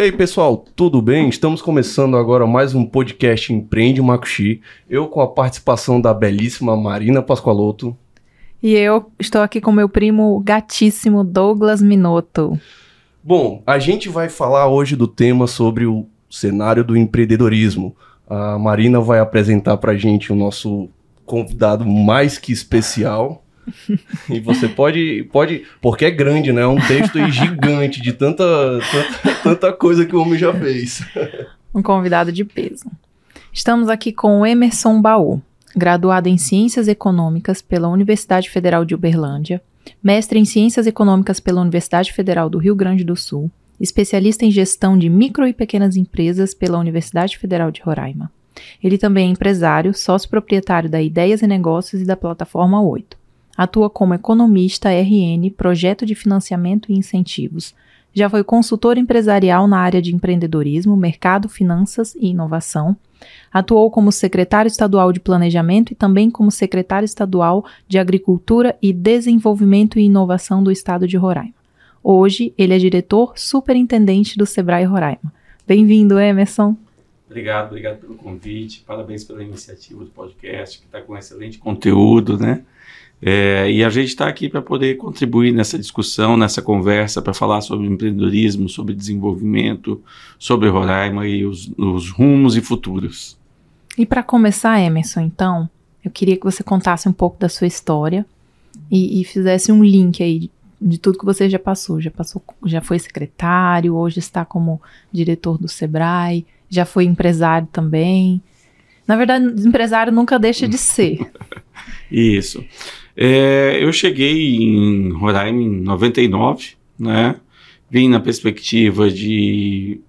E aí, pessoal, tudo bem? Estamos começando agora mais um podcast Empreende Macuxi. Eu com a participação da belíssima Marina Pascoaloto. E eu estou aqui com meu primo gatíssimo Douglas Minotto. Bom, a gente vai falar hoje do tema sobre o cenário do empreendedorismo. A Marina vai apresentar para a gente o nosso convidado mais que especial. e você pode, pode, porque é grande, né? É um texto gigante de tanta, tanta, tanta coisa que o homem já fez. Um convidado de peso. Estamos aqui com o Emerson Baú, graduado em Ciências Econômicas pela Universidade Federal de Uberlândia, mestre em Ciências Econômicas pela Universidade Federal do Rio Grande do Sul, especialista em gestão de micro e pequenas empresas pela Universidade Federal de Roraima. Ele também é empresário, sócio proprietário da Ideias e Negócios e da plataforma 8. Atua como economista RN, projeto de financiamento e incentivos. Já foi consultor empresarial na área de empreendedorismo, mercado, finanças e inovação. Atuou como secretário estadual de Planejamento e também como secretário estadual de Agricultura e Desenvolvimento e Inovação do Estado de Roraima. Hoje, ele é diretor superintendente do Sebrae Roraima. Bem-vindo, Emerson. Obrigado, obrigado pelo convite. Parabéns pela iniciativa do podcast, que está com excelente conteúdo, né? É, e a gente está aqui para poder contribuir nessa discussão, nessa conversa, para falar sobre empreendedorismo, sobre desenvolvimento, sobre Roraima e os, os rumos e futuros. E para começar, Emerson, então, eu queria que você contasse um pouco da sua história e, e fizesse um link aí de, de tudo que você já passou. Já passou, já foi secretário, hoje está como diretor do Sebrae, já foi empresário também. Na verdade, empresário nunca deixa de ser. Isso. É, eu cheguei em Roraima em 99, né? Vim na perspectiva de,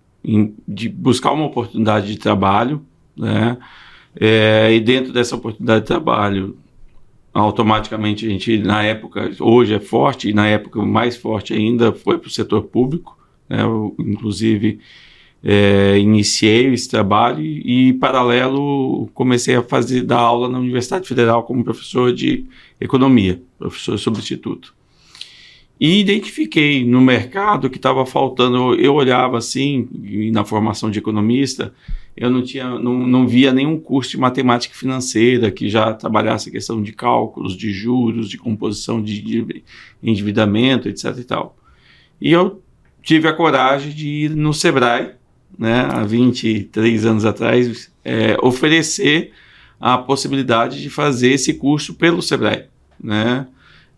de buscar uma oportunidade de trabalho, né? É, e dentro dessa oportunidade de trabalho, automaticamente a gente, na época, hoje é forte, e na época mais forte ainda foi para o setor público, né? Eu, inclusive é, iniciei esse trabalho e, em paralelo, comecei a fazer dar aula na Universidade Federal como professor de economia, professor substituto. E identifiquei no mercado que estava faltando, eu olhava assim, na formação de economista, eu não, tinha, não, não via nenhum curso de matemática financeira que já trabalhasse a questão de cálculos, de juros, de composição de endividamento, etc. E, tal. e eu tive a coragem de ir no Sebrae, né, há 23 anos atrás, é, oferecer a possibilidade de fazer esse curso pelo Sebrae. Né?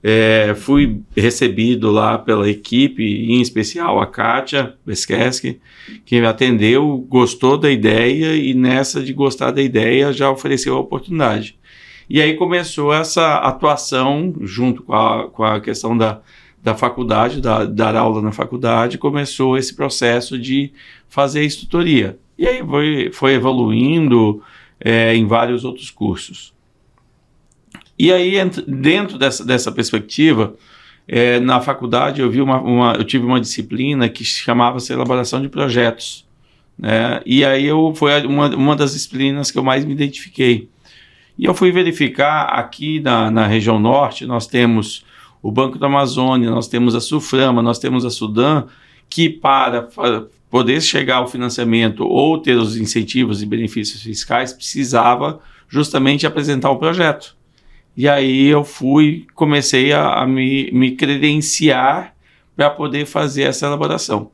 É, fui recebido lá pela equipe, em especial a Kátia Beskeski, que me atendeu, gostou da ideia e nessa de gostar da ideia já ofereceu a oportunidade. E aí começou essa atuação junto com a, com a questão da, da faculdade, da, dar aula na faculdade, começou esse processo de fazer a instrutoria. E aí foi, foi evoluindo é, em vários outros cursos. E aí, dentro dessa, dessa perspectiva, é, na faculdade eu, vi uma, uma, eu tive uma disciplina que chamava-se elaboração de projetos. Né? E aí eu, foi uma, uma das disciplinas que eu mais me identifiquei. E eu fui verificar aqui na, na região norte, nós temos o Banco da Amazônia, nós temos a Suframa, nós temos a Sudan, que para poder chegar ao financiamento ou ter os incentivos e benefícios fiscais, precisava justamente apresentar o projeto. E aí eu fui, comecei a, a me, me, credenciar para poder fazer essa elaboração.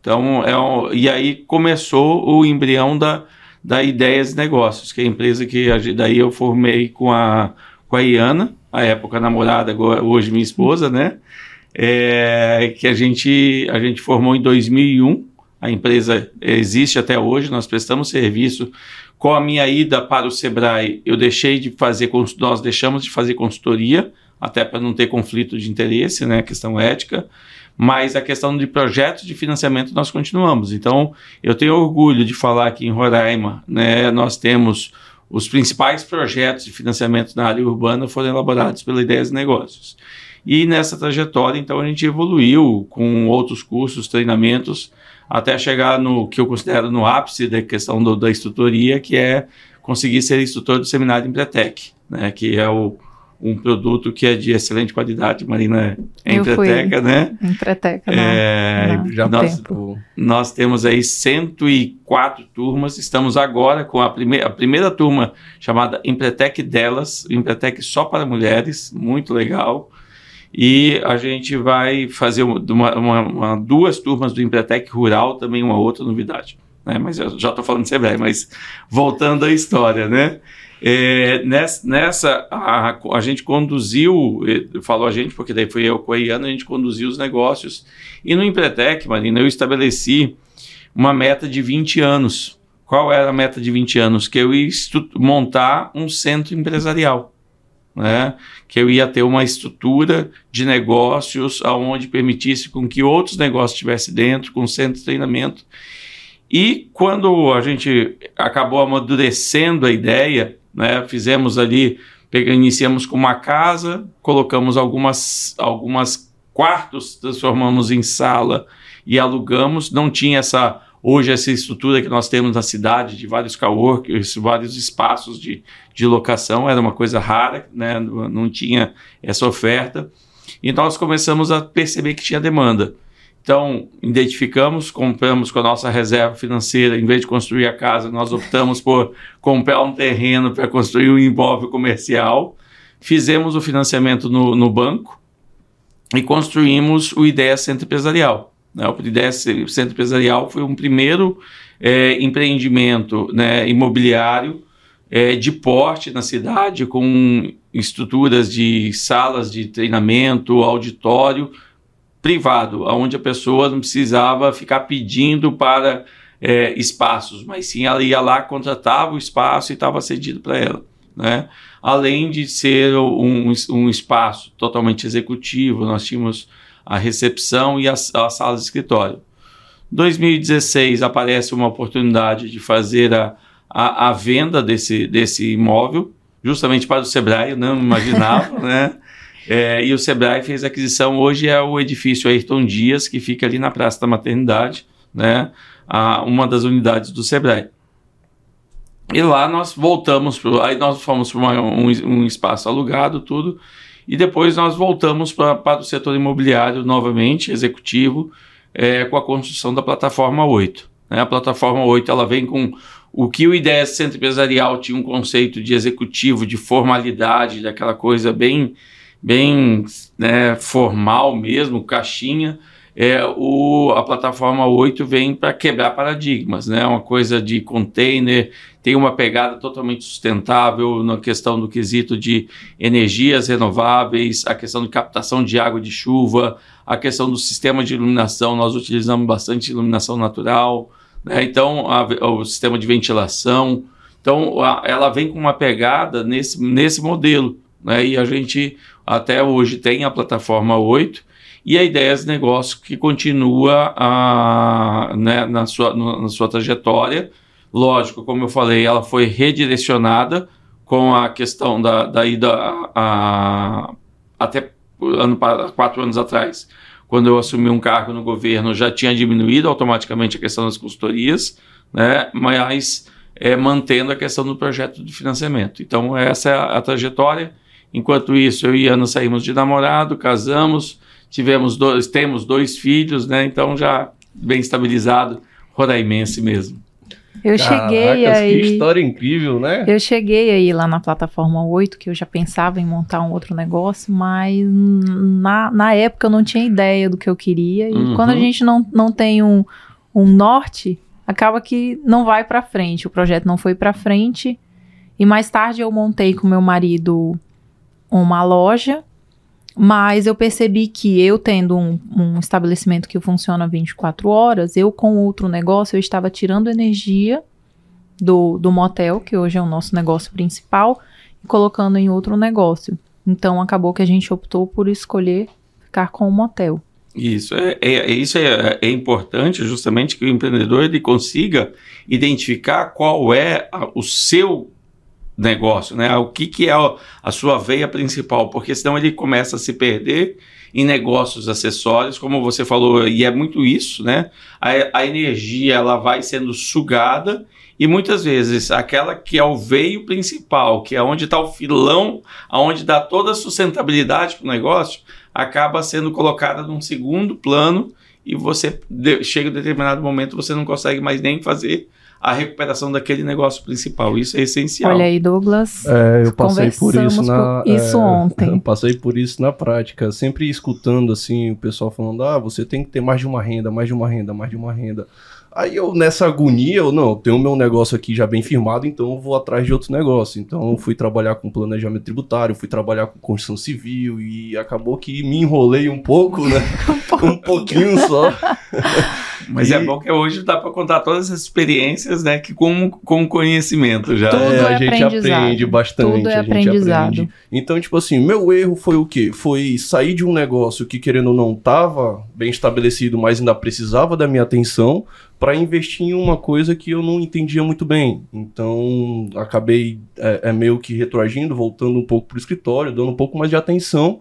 Então, é um, e aí começou o embrião da, da Ideias Negócios, que é a empresa que daí eu formei com a, com a Iana, a época namorada, agora, hoje minha esposa, né? É, que a gente, a gente formou em 2001. A empresa existe até hoje, nós prestamos serviço. Com a minha ida para o Sebrae, eu deixei de fazer, nós deixamos de fazer consultoria, até para não ter conflito de interesse, né, questão ética, mas a questão de projetos de financiamento nós continuamos. Então, eu tenho orgulho de falar que em Roraima, né, nós temos os principais projetos de financiamento na área urbana foram elaborados pela Ideias de Negócios. E nessa trajetória, então, a gente evoluiu com outros cursos, treinamentos, até chegar no que eu considero no ápice da questão do, da instrutoria, que é conseguir ser instrutor do seminário Empretec, né, que é o, um produto que é de excelente qualidade. Marina é Eu fui. empreteca, né? Empreteca, não. É, não. Já nós, tempo. nós temos aí 104 turmas. Estamos agora com a, prime a primeira turma chamada Empretec Delas, Empretec só para mulheres, muito legal. E a gente vai fazer uma, uma, uma, duas turmas do Empretec Rural, também uma outra novidade. Né? Mas eu já estou falando de Sebrae, mas voltando à história, né? É, nessa, a, a, gente conduziu, falou a gente, porque daí foi eu Iana, a gente conduziu os negócios. E no Empretec, Marina, eu estabeleci uma meta de 20 anos. Qual era a meta de 20 anos? Que eu ia montar um centro empresarial. Né? Que eu ia ter uma estrutura de negócios aonde permitisse com que outros negócios estivessem dentro, com centro de treinamento. E quando a gente acabou amadurecendo a ideia, né? Fizemos ali, iniciamos com uma casa, colocamos algumas, algumas quartos, transformamos em sala e alugamos. Não tinha essa hoje essa estrutura que nós temos na cidade de vários coworkers, vários espaços de, de locação, era uma coisa rara, né? não tinha essa oferta. E nós começamos a perceber que tinha demanda. Então, identificamos, compramos com a nossa reserva financeira, em vez de construir a casa, nós optamos por comprar um terreno para construir um imóvel comercial, fizemos o financiamento no, no banco e construímos o Ideia Centro Empresarial. Né? O Ideia Centro Empresarial foi um primeiro é, empreendimento né, imobiliário é, de porte na cidade, com estruturas de salas de treinamento, auditório, privado, onde a pessoa não precisava ficar pedindo para é, espaços, mas sim ela ia lá, contratava o espaço e estava cedido para ela. Né? Além de ser um, um espaço totalmente executivo, nós tínhamos a recepção e a, a sala de escritório. 2016 aparece uma oportunidade de fazer a, a, a, venda desse, desse imóvel, justamente para o Sebrae, eu não imaginava, né? É, e o Sebrae fez a aquisição. Hoje é o edifício Ayrton Dias, que fica ali na Praça da Maternidade, né? A, uma das unidades do Sebrae. E lá nós voltamos, pro, aí nós fomos para um, um, espaço alugado, tudo, e depois nós voltamos pra, para o setor imobiliário novamente, executivo, é, com a construção da plataforma 8. Né? A plataforma 8 ela vem com o que o Ideia Centro Empresarial tinha um conceito de executivo, de formalidade, daquela coisa bem bem né, formal mesmo, caixinha, é, o, a plataforma 8 vem para quebrar paradigmas, né? Uma coisa de container, tem uma pegada totalmente sustentável na questão do quesito de energias renováveis, a questão de captação de água de chuva, a questão do sistema de iluminação, nós utilizamos bastante iluminação natural, né? Então, a, o sistema de ventilação. Então, a, ela vem com uma pegada nesse, nesse modelo, né? E a gente até hoje tem a plataforma 8 e a Ideias Negócio que continua a, né, na, sua, na sua trajetória. Lógico, como eu falei, ela foi redirecionada com a questão da, da ida a, a, até ano, quatro anos atrás, quando eu assumi um cargo no governo, já tinha diminuído automaticamente a questão das consultorias, né, mas é, mantendo a questão do projeto de financiamento. Então, essa é a, a trajetória. Enquanto isso, eu e Ana saímos de namorado, casamos, tivemos dois, temos dois filhos, né? Então já bem estabilizado, roraimense mesmo. Eu Caracas, cheguei aí. Que história incrível, né? Eu cheguei aí lá na plataforma 8, que eu já pensava em montar um outro negócio, mas na, na época eu não tinha ideia do que eu queria. E Uhum. quando a gente não, não tem um, um norte, acaba que não vai para frente. O projeto não foi para frente. E mais tarde eu montei com meu marido uma loja, mas eu percebi que eu tendo um, um estabelecimento que funciona 24 horas, eu com outro negócio, eu estava tirando energia do, do motel, que hoje é o nosso negócio principal, e colocando em outro negócio. Então acabou que a gente optou por escolher ficar com o motel. Isso é, é- é- isso é, é importante justamente que o empreendedor ele consiga identificar qual é a- o seu negócio, né? O que, que é a sua veia principal, porque senão ele começa a se perder em negócios acessórios, como você falou, e é muito isso, né? A, a energia ela vai sendo sugada e muitas vezes aquela que é o veio principal, que é onde está o filão, aonde dá toda a sustentabilidade para o negócio, acaba sendo colocada num segundo plano e você chega a determinado momento você não consegue mais nem fazer a recuperação daquele negócio principal. Isso é essencial. Olha aí, Douglas. É, eu passei por isso na por isso é, ontem. Eu passei por isso na prática, sempre escutando assim o pessoal falando: "Ah, você tem que ter mais de uma renda, mais de uma renda, mais de uma renda". Aí eu, nessa agonia, eu não, eu tenho meu negócio aqui já bem firmado, então eu vou atrás de outro negócio. Então eu fui trabalhar com planejamento tributário, fui trabalhar com construção civil e acabou que me enrolei um pouco, né? um pouquinho só. Mas é e... é bom que hoje dá para contar todas as experiências, né? Que com, com conhecimento já. Tudo é, é a gente aprende bastante. Tudo é a gente aprendizado. aprende. Então, tipo assim, meu erro foi o quê? Foi sair de um negócio que, querendo ou não, tava bem estabelecido, mas ainda precisava da minha atenção, para investir em uma coisa que eu não entendia muito bem. Então, acabei é, é meio que retroagindo, voltando um pouco para o escritório, dando um pouco mais de atenção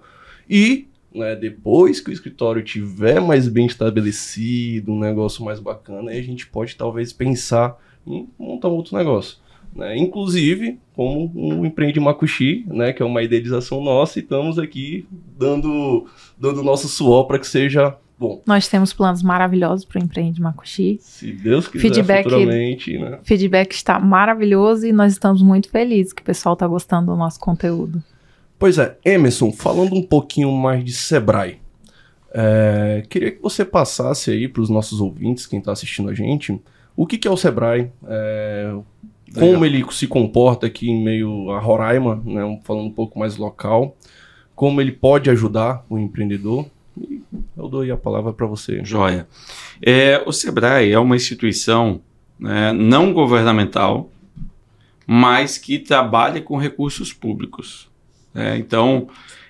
e né, depois que o escritório tiver mais bem estabelecido, um negócio mais bacana, aí a gente pode talvez pensar em montar outro negócio. Né? Inclusive, como o um Empreende Makushi, né, que é uma idealização nossa, e estamos aqui dando dando nosso suor para que seja bom. Nós temos planos maravilhosos para o Empreende Makushi. Se Deus quiser, feedback, né? Feedback está maravilhoso e nós estamos muito felizes que o pessoal está gostando do nosso conteúdo. Pois é, Emerson, falando um pouquinho mais de Sebrae, é, queria que você passasse aí para os nossos ouvintes, quem está assistindo a gente, o que, que é o Sebrae, é, como ele se comporta aqui em meio a Roraima, né, falando um pouco mais local, como ele pode ajudar o empreendedor. E eu dou aí a palavra para você. Joia. É, o Sebrae é uma instituição né, não governamental, mas que trabalha com recursos públicos. É, então,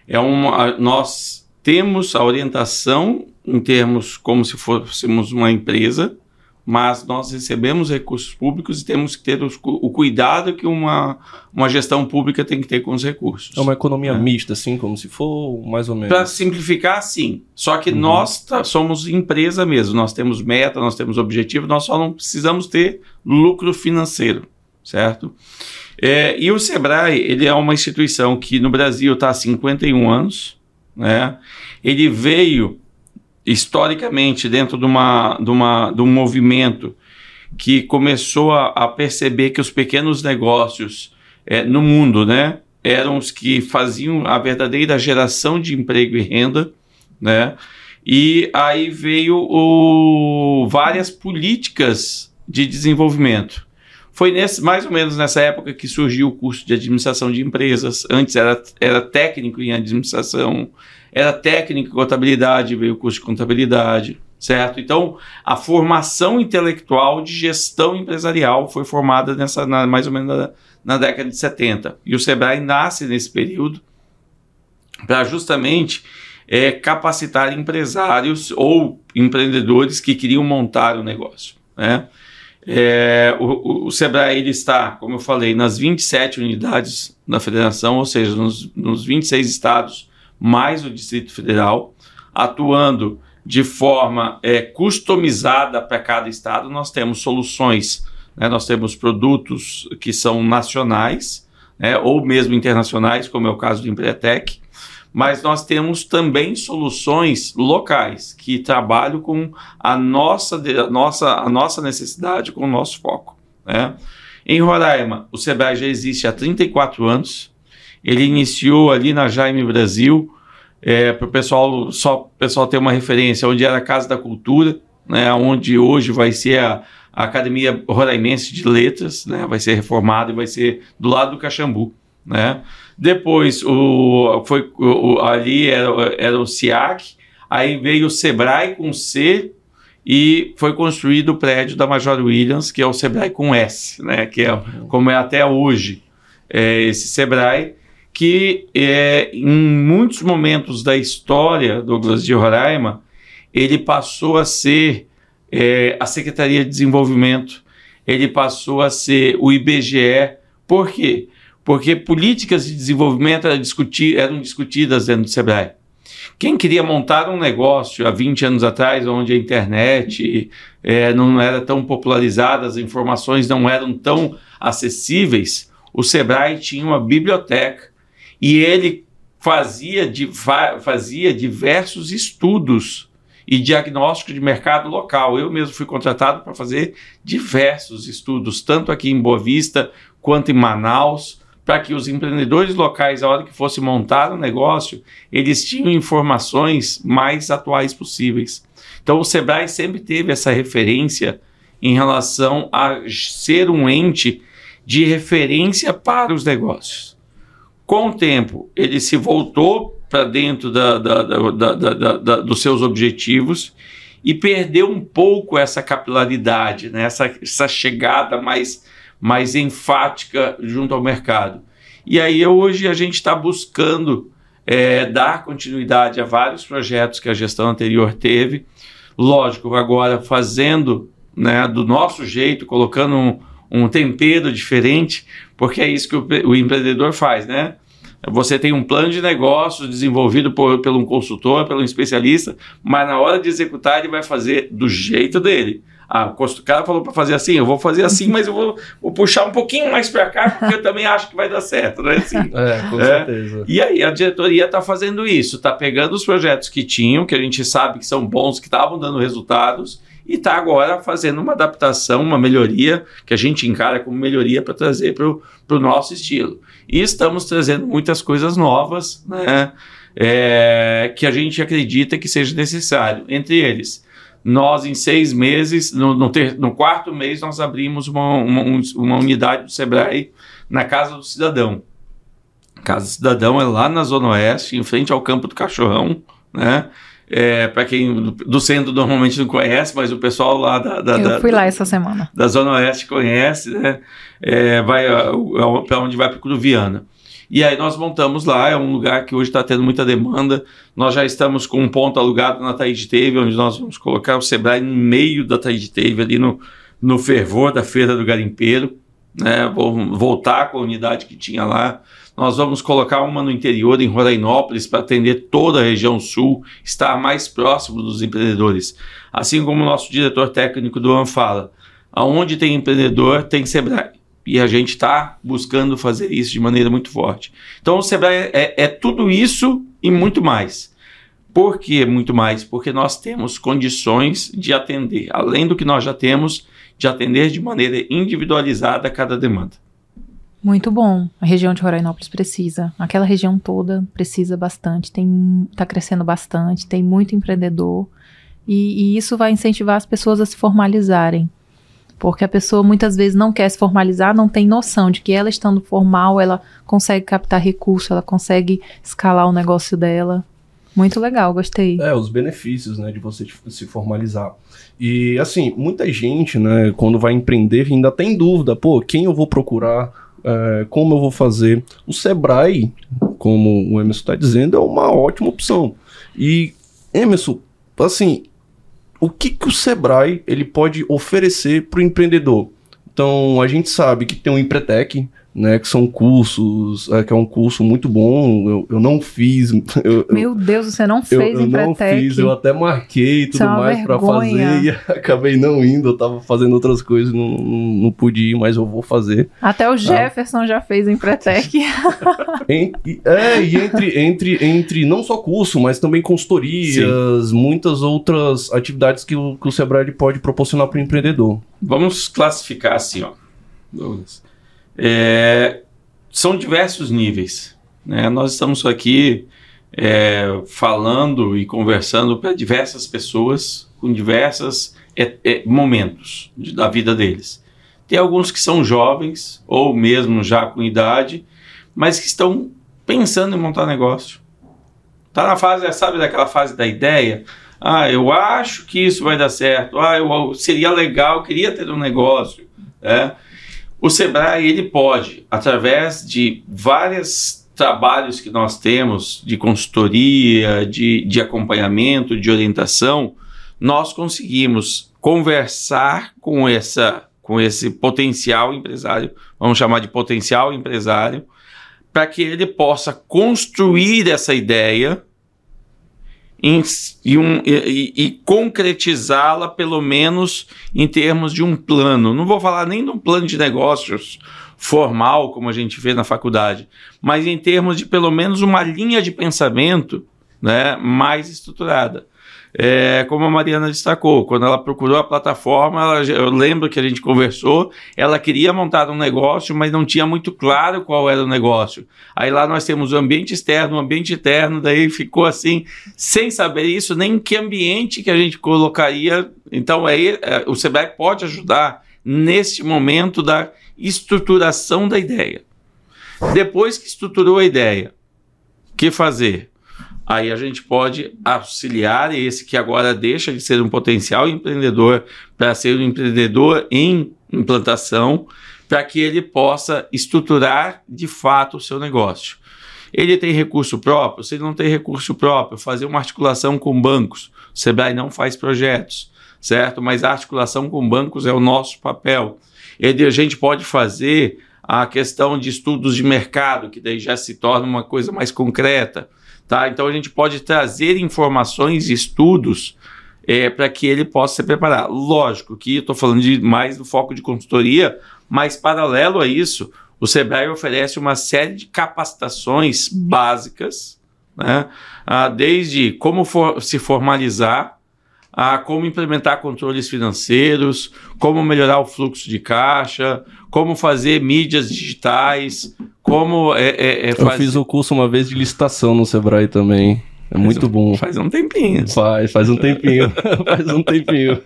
é uma, nós temos a orientação em termos como se fôssemos uma empresa, mas nós recebemos recursos públicos e temos que ter os, o cuidado que uma, uma gestão pública tem que ter com os recursos. É uma economia é. mista, assim, como se for, mais ou menos. Para simplificar, sim. Só que uhum. nós tá, somos empresa mesmo, nós temos meta, nós temos objetivo, nós só não precisamos ter lucro financeiro, certo? É, e o Sebrae, ele é uma instituição que no Brasil está há 51 anos, né? Ele veio historicamente dentro de, uma, de, uma, de um movimento que começou a, a perceber que os pequenos negócios é, no mundo, né, eram os que faziam a verdadeira geração de emprego e renda, né? E aí veio o, várias políticas de desenvolvimento. Foi nesse, mais ou menos nessa época que surgiu o curso de administração de empresas. Antes era, era técnico em administração, era técnico em contabilidade, veio o curso de contabilidade, certo? Então, a formação intelectual de gestão empresarial foi formada nessa, na, mais ou menos na, na década de 70. E o Sebrae nasce nesse período para justamente é, capacitar empresários ou empreendedores que queriam montar o negócio, né? É, o, o, Sebrae ele está, como eu falei, nas 27 unidades da federação, ou seja, nos, nos 26 estados, mais o Distrito Federal, atuando de forma é, customizada para cada estado. Nós temos soluções, né, nós temos produtos que são nacionais né, ou mesmo internacionais, como é o caso do Empretec, mas nós temos também soluções locais que trabalham com a nossa, a nossa, a nossa necessidade, com o nosso foco. Né? Em Roraima, o Sebrae já existe há 34 anos. Ele iniciou ali na Jaime Brasil, é, para o pessoal só pessoal ter uma referência, onde era a Casa da Cultura, né, onde hoje vai ser a, a Academia Roraimense de Letras, né, vai ser reformada e vai ser do lado do Caxambu. Né? Depois o, foi, o, ali era, era o SIAC, aí veio o Sebrae com C e foi construído o prédio da Major Williams, que é o Sebrae com S, né? que é como é até hoje é, esse Sebrae, que é, em muitos momentos da história Douglas de Roraima, ele passou a ser é, a Secretaria de Desenvolvimento, ele passou a ser o IBGE, por quê? Porque políticas de desenvolvimento eram, eram discutidas dentro do Sebrae. Quem queria montar um negócio há 20 anos atrás, onde a internet é, não era tão popularizada, as informações não eram tão acessíveis, o Sebrae tinha uma biblioteca e ele fazia, fazia diversos estudos e diagnóstico de mercado local. Eu mesmo fui contratado para fazer diversos estudos, tanto aqui em Boa Vista quanto em Manaus, para que os empreendedores locais, a hora que fosse montar um negócio, eles tinham informações mais atuais possíveis. Então o Sebrae sempre teve essa referência em relação a ser um ente de referência para os negócios. Com o tempo, ele se voltou para dentro da, da, da, dos seus objetivos e perdeu um pouco essa capilaridade, né? essa, essa chegada mais, mais enfática junto ao mercado. E aí hoje a gente está buscando é, dar continuidade a vários projetos que a gestão anterior teve. Lógico, agora fazendo né, do nosso jeito, colocando um, um tempero diferente, porque é isso que o, o empreendedor faz, né? Você tem um plano de negócio desenvolvido por, por um consultor, pelo um especialista, mas na hora de executar ele vai fazer do jeito dele. Ah, o cara falou para fazer assim, eu vou fazer assim, mas eu vou, vou puxar um pouquinho mais para cá, porque eu também acho que vai dar certo, não é assim? É, com é. certeza. E aí a diretoria está fazendo isso, está pegando os projetos que tinham, que a gente sabe que são bons, que estavam dando resultados, e está agora fazendo uma adaptação, uma melhoria, que a gente encara como melhoria para trazer para o nosso estilo. E estamos trazendo muitas coisas novas, né? É, que a gente acredita que seja necessário. Entre eles, nós em seis meses, no, no, ter, no quarto mês, nós abrimos uma, uma, uma, unidade do Sebrae na Casa do Cidadão. Casa do Cidadão é lá na Zona Oeste, em frente ao Campo do Cachorrão, né? É, para quem do centro normalmente não conhece, mas o pessoal lá da, da eu fui da, lá essa semana da zona oeste conhece, né? É, vai para onde vai para Cruviana. E aí nós montamos lá, é um lugar que hoje está tendo muita demanda. Nós já estamos com um ponto alugado na Taíde Teve, onde nós vamos colocar o Sebrae no meio da Taíde Teve, ali no, no fervor da Feira do Garimpeiro. Né? Vou voltar com a unidade que tinha lá. Nós vamos colocar uma no interior, em Rorainópolis, para atender toda a região sul, estar mais próximo dos empreendedores. Assim como o nosso diretor técnico do fala, aonde tem empreendedor, tem Sebrae. E a gente está buscando fazer isso de maneira muito forte. Então, o Sebrae é, é tudo isso e muito mais. Por que muito mais? Porque nós temos condições de atender, além do que nós já temos, de atender de maneira individualizada cada demanda. Muito bom. A região de Rorainópolis precisa. Aquela região toda precisa bastante. Tem está crescendo bastante. Tem muito empreendedor e, e, isso vai incentivar as pessoas a se formalizarem, porque a pessoa muitas vezes não quer se formalizar, não tem noção de que ela estando formal ela consegue captar recurso, ela consegue escalar o negócio dela. Muito legal, gostei. É, os benefícios, né, de você se formalizar. E, assim, muita gente, né, quando vai empreender, ainda tem dúvida, pô, quem eu vou procurar, é, como eu vou fazer. O Sebrae, como o Emerson está dizendo, é uma ótima opção. E, Emerson, assim, o que, que o Sebrae ele pode oferecer para o empreendedor? Então, a gente sabe que tem o Empretec, né, que são cursos, é, que é um curso muito bom. Eu, eu não fiz. Eu, Meu Deus, você não fez eu, eu não fiz, eu até marquei e tudo é mais para fazer e acabei não indo. Eu tava fazendo outras coisas, não, não, não pude ir, mas eu vou fazer. Até o ah. Jefferson ah. já fez o Empretec. em, é, e entre, entre, entre não só curso, mas também consultorias, Sim. muitas outras atividades que o, que o Sebrae pode proporcionar para o empreendedor. Vamos classificar assim, ó. Douglas. É, são diversos níveis. Né? Nós estamos aqui é, falando e conversando para diversas pessoas com diversos é, é, momentos de, da vida deles. Tem alguns que são jovens ou mesmo já com idade, mas que estão pensando em montar negócio. Tá na fase, sabe daquela fase da ideia? Ah, eu acho que isso vai dar certo. Ah, eu, seria legal, queria ter um negócio. É. O Sebrae ele pode, através de vários trabalhos que nós temos de consultoria, de, de acompanhamento, de orientação, nós conseguimos conversar com essa com esse potencial empresário, vamos chamar de potencial empresário, para que ele possa construir essa ideia em, e, um, e, e concretizá-la, pelo menos em termos de um plano. Não vou falar nem de um plano de negócios formal, como a gente vê na faculdade, mas em termos de pelo menos uma linha de pensamento né, mais estruturada. É, como a Mariana destacou, quando ela procurou a plataforma, ela, eu lembro que a gente conversou, ela queria montar um negócio, mas não tinha muito claro qual era o negócio. Aí lá nós temos o ambiente externo, o ambiente interno, daí ficou assim, sem saber isso, nem em que ambiente que a gente colocaria. Então aí é, o Sebrae pode ajudar nesse momento da estruturação da ideia. Depois que estruturou a ideia, o que fazer? Aí a gente pode auxiliar esse que agora deixa de ser um potencial empreendedor para ser um empreendedor em implantação, para que ele possa estruturar de fato o seu negócio. Ele tem recurso próprio? Se ele não tem recurso próprio, fazer uma articulação com bancos. O Sebrae não faz projetos, certo? Mas a articulação com bancos é o nosso papel. Ele, a gente pode fazer a questão de estudos de mercado, que daí já se torna uma coisa mais concreta. Tá? Então a gente pode trazer informações e estudos é, para que ele possa se preparar. Lógico que estou falando de mais do foco de consultoria, mas paralelo a isso, o Sebrae oferece uma série de capacitações básicas, né? ah, desde como for, se formalizar, a como implementar controles financeiros, como melhorar o fluxo de caixa, como fazer mídias digitais, como é, é, é fazer... Eu fiz o curso uma vez de licitação no Sebrae também. É faz muito um, bom. Faz um tempinho. Faz, faz um tempinho. faz um tempinho.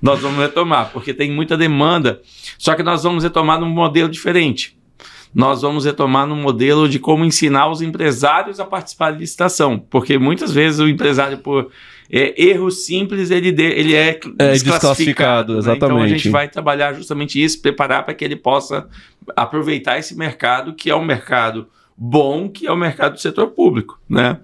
nós vamos retomar, porque tem muita demanda. Só que nós vamos retomar num modelo diferente. Nós vamos retomar num modelo de como ensinar os empresários a participar de licitação. Porque muitas vezes o empresário, por é, erro simples, ele, de, ele é, é desclassificado. exatamente. Né? Então a gente vai trabalhar justamente isso, preparar para que ele possa aproveitar esse mercado, que é um mercado bom, que é o mercado do setor público. Né?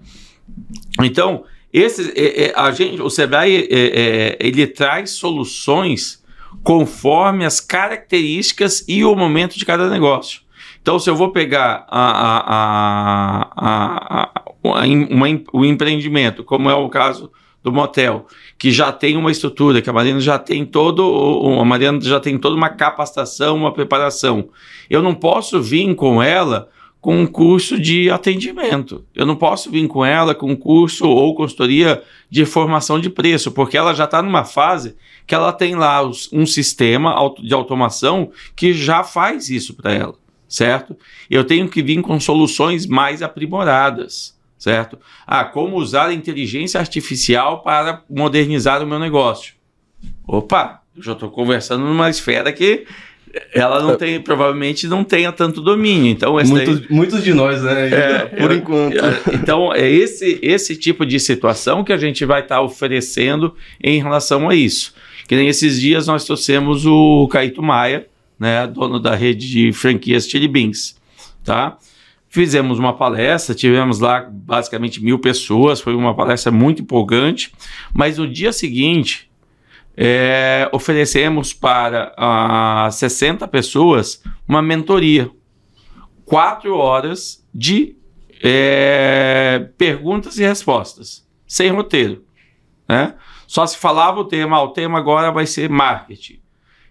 Então, esse, é, é, a gente, o Sebrae é, é, ele traz soluções conforme as características e o momento de cada negócio. Então, se eu vou pegar a, a, a, uma, o empreendimento, como é o caso do motel, que já tem uma estrutura, que a Mariana já tem todo, a Mariana já tem toda uma capacitação, uma preparação. Eu não posso vir com ela com um curso de atendimento. Eu não posso vir com ela com um curso ou consultoria de formação de preço, porque ela já está numa fase que ela tem lá um sistema de automação que já faz isso para ela, certo? Eu tenho que vir com soluções mais aprimoradas certo? Ah, como usar a inteligência artificial para modernizar o meu negócio. Opa, eu já estou conversando numa esfera que ela não tem, provavelmente não tenha tanto domínio. Então, muitos, daí, muitos de nós, né? É, por é, enquanto. É, então, é esse, esse tipo de situação que a gente vai estar tá oferecendo em relação a isso. Que nem esses dias nós trouxemos o Caíto Maia, né, dono da rede de franquias Chili Beans, tá? Fizemos uma palestra, tivemos lá basicamente mil pessoas, foi uma palestra muito empolgante, mas no dia seguinte é, oferecemos para uh, 60 pessoas uma mentoria. Quatro horas de é, perguntas e respostas, sem roteiro. Né? Só se falava o tema, ah, o tema agora vai ser marketing.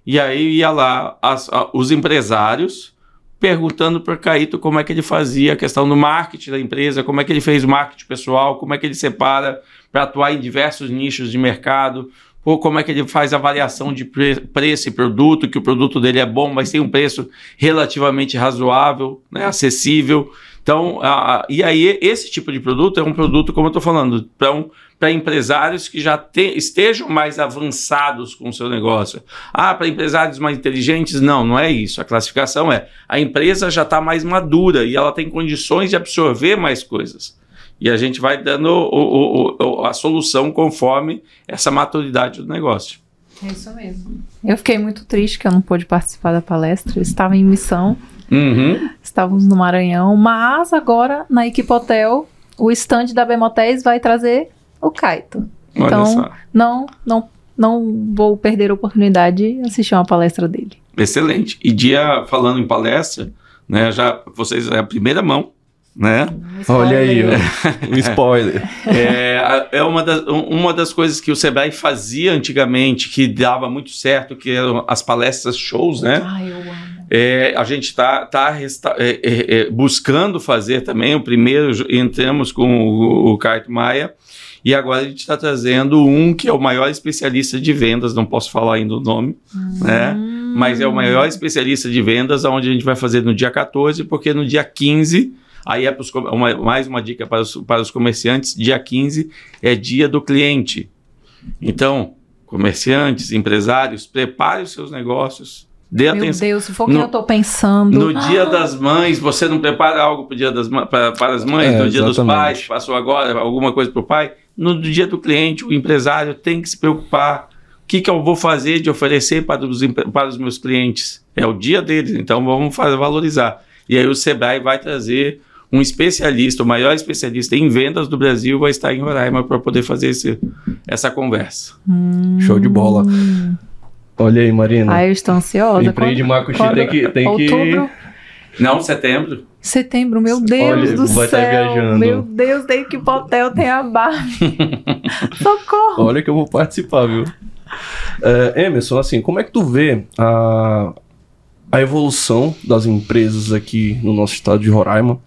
E aí ia lá as, os empresários perguntando para Caíto como é que ele fazia a questão do marketing da empresa, como é que ele fez o marketing pessoal, como é que ele separa para atuar em diversos nichos de mercado, ou como é que ele faz a variação de pre preço e produto, que o produto dele é bom, mas tem um preço relativamente razoável, né, acessível. Então, a, e aí esse tipo de produto é um produto, como eu estou falando, para um, empresários que já te, estejam mais avançados com o seu negócio. Ah, para empresários mais inteligentes? Não, não é isso. A classificação é a empresa já está mais madura e ela tem condições de absorver mais coisas. E a gente vai dando o, o, o, a solução conforme essa maturidade do negócio. É isso mesmo. Eu fiquei muito triste que eu não pude participar da palestra. Eu estava em missão Uhum. Estávamos no Maranhão, mas agora na Equipe Hotel, o stand da Bemotéis vai trazer o Kaito. Então, não, não, não vou perder a oportunidade de assistir uma palestra dele. Excelente. E dia falando em palestra, né? Já vocês é a primeira mão, né? Olha aí, ó, um spoiler. É, é uma, das, uma das coisas que o Sebrae fazia antigamente, que dava muito certo, que eram as palestras shows, né? Ai, eu amo. É, a gente está tá, resta- é, é, é, buscando fazer também. O primeiro entramos com o, o Caio Maia e agora a gente está trazendo um que é o maior especialista de vendas, não posso falar ainda o nome, né? Mas é o maior especialista de vendas, onde a gente vai fazer no dia 14, porque no dia 15, aí é pros, uma, mais uma dica para os, para os comerciantes: dia 15 é dia do cliente. Então, comerciantes, empresários, prepare os seus negócios, dê Meu atenção. Deus, se for o que No- eu tô pensando. No dia das mães, você não prepara algo pro dia das, pra- para as mães, É, no dia dos exatamente. pais, passou agora alguma coisa para o pai. No dia do cliente, o empresário tem que se preocupar. O que, que eu vou fazer de oferecer para os, para os meus clientes? É o dia deles, então vamos fazer, valorizar. E aí o Sebrae vai trazer um especialista, o maior especialista em vendas do Brasil, vai estar em Roraima para poder fazer esse, essa conversa. Show de bola. Olha aí, Marina. Ai, eu estou ansiosa. Empreende Quando- Macuxi quando- tem que. Tem Outubro, que... Não, setembro. setembro, meu Deus Olha, do vai tá céu. viajando. Meu Deus, tem que hotel, tem a Barbie. Socorro. Olha que eu vou participar, viu? É, Emerson, assim, como é que tu vê a, a evolução das empresas aqui no nosso estado de Roraima?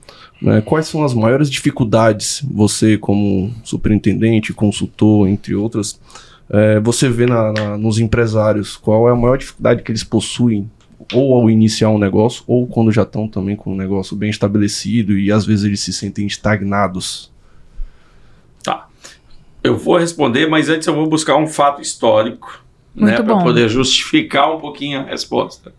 né? Quais são as maiores dificuldades, você como superintendente, consultor, entre outras, é, você vê na- na- nos empresários? Qual é a maior dificuldade que eles possuem ou ao iniciar um negócio, ou quando já estão também com um negócio bem estabelecido e às vezes eles se sentem estagnados? Tá. Eu vou responder, mas antes eu vou buscar um fato histórico, né, para poder justificar um pouquinho a resposta.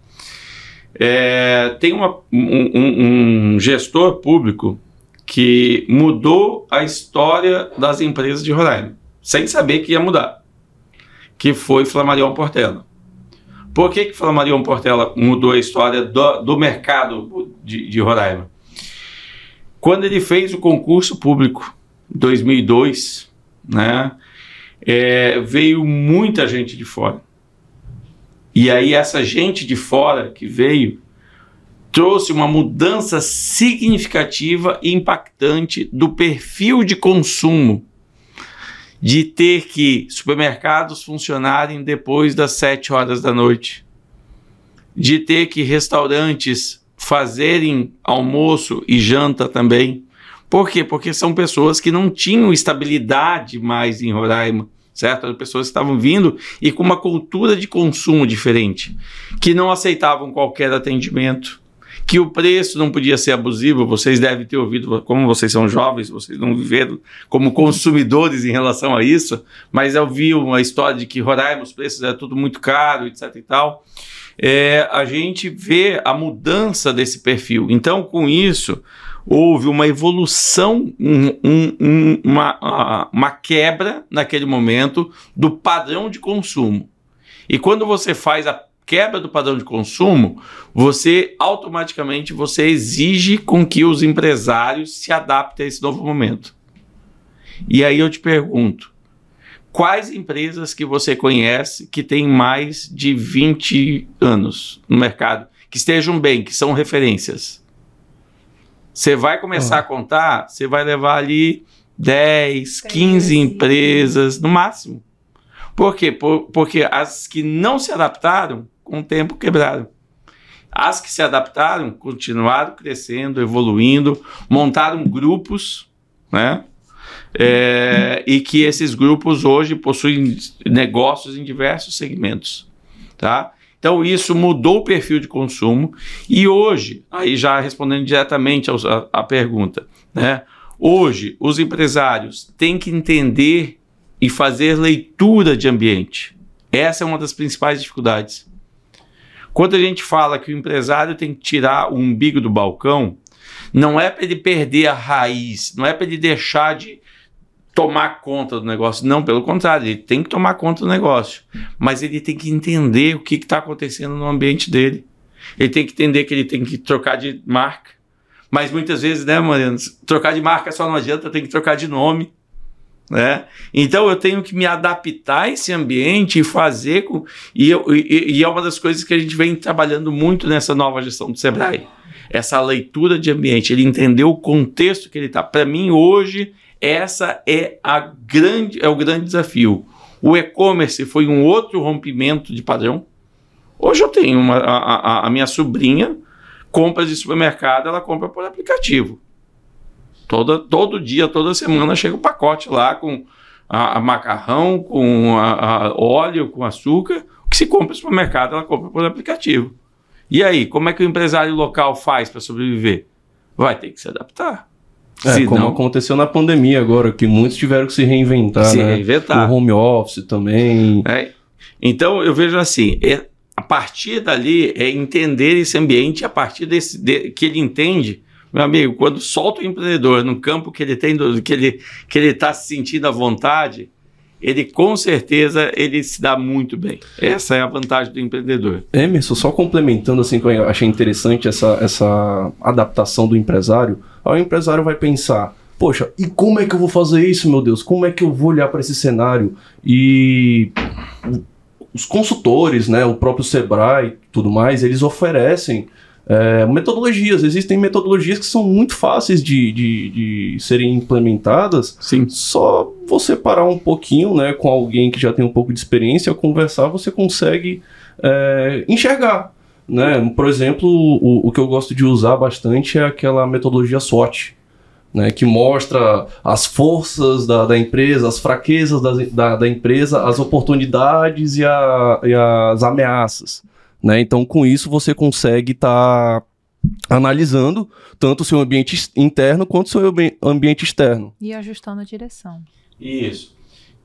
É, tem uma- um, um- um gestor público que mudou a história das empresas de Roraima, sem saber que ia mudar, que foi Flamarion Portela. Por que, que Flamarion Portela mudou a história do, do mercado de, de Roraima? Quando ele fez o concurso público, 2002, né, é, veio muita gente de fora. E aí essa gente de fora que veio trouxe uma mudança significativa e impactante do perfil de consumo de ter que supermercados funcionarem depois das sete horas da noite, de ter que restaurantes fazerem almoço e janta também. Por quê? Porque são pessoas que não tinham estabilidade mais em Roraima, certo? Eram pessoas estavam vindo e com uma cultura de consumo diferente, que não aceitavam qualquer atendimento, que o preço não podia ser abusivo. Vocês devem ter ouvido, como vocês são jovens, vocês não viveram como consumidores em relação a isso, mas eu vi uma história de que Roraima os preços era tudo muito caro, etc e tal. É, a gente vê a mudança desse perfil. Então, com isso, houve uma evolução, um- um- um- uma, uma quebra naquele momento do padrão de consumo. E quando você faz a quebra do padrão de consumo, você automaticamente você exige com que os empresários se adaptem a esse novo momento. E aí eu te pergunto, quais empresas que você conhece que têm mais de 20 anos no mercado, que estejam bem, que são referências? Você vai começar Ah. a contar, você vai levar ali 10, 15 Treze. empresas no máximo. Por quê? Por- porque as que não se adaptaram, com o tempo quebraram. As que se adaptaram continuaram crescendo, evoluindo, montaram grupos, né? É, e que esses grupos hoje possuem negócios em diversos segmentos, tá? Então isso mudou o perfil de consumo e hoje, aí já respondendo diretamente a pergunta, né? Hoje os empresários têm que entender e fazer leitura de ambiente. Essa é uma das principais dificuldades. Quando a gente fala que o empresário tem que tirar o umbigo do balcão, não é para ele perder a raiz, não é para ele deixar de tomar conta do negócio. Não, pelo contrário, ele tem que tomar conta do negócio. Mas ele tem que entender o que está acontecendo no ambiente dele. Ele tem que entender que ele tem que trocar de marca. Mas muitas vezes, né, Mariana, trocar de marca só não adianta, tem que trocar de nome. Né? Então eu tenho que me adaptar a esse ambiente e fazer com. E, eu- e- e é uma das coisas que a gente vem trabalhando muito nessa nova gestão do Sebrae. essa leitura de ambiente, ele entender o contexto que ele está. Para mim, hoje, essa é, a grande, é o grande desafio. O e-commerce foi um outro rompimento de padrão. Hoje eu tenho uma, a, a, a minha sobrinha, compra de supermercado, ela compra por aplicativo. Toda, todo dia, toda semana chega o um pacote lá com a, a macarrão, com a, a óleo, com açúcar. O que se compra no supermercado, ela compra por aplicativo. E aí, como é que o empresário local faz para sobreviver? Vai ter que se adaptar. É, se como não... aconteceu na pandemia agora, que muitos tiveram que se reinventar, se né? reinventar. O home office também. É. Então, eu vejo assim, é, a partir dali é entender esse ambiente, a partir desse de, que ele entende, meu amigo, quando solta o empreendedor no campo que ele tem, que ele que ele está se sentindo à vontade, ele com certeza ele se dá muito bem. Essa é a vantagem do empreendedor. Emerson, só complementando assim, que eu achei interessante essa, essa adaptação do empresário. O empresário vai pensar, poxa, e como é que eu vou fazer isso, meu Deus? Como é que eu vou olhar para esse cenário? E os consultores, né, o próprio Sebrae, tudo mais, eles oferecem é, metodologias. Existem metodologias que são muito fáceis de, de, de, serem implementadas. Sim. Só você parar um pouquinho, né, com alguém que já tem um pouco de experiência, conversar, você consegue é, enxergar. Né? Por exemplo, o, o que eu gosto de usar bastante é aquela metodologia SWOT. Né, que mostra as forças da, da empresa, as fraquezas da, da, da, empresa, as oportunidades e, a, e as ameaças. Né? Então, com isso, você consegue estar tá analisando tanto o seu ambiente interno quanto o seu ambiente externo. E ajustando a direção. Isso.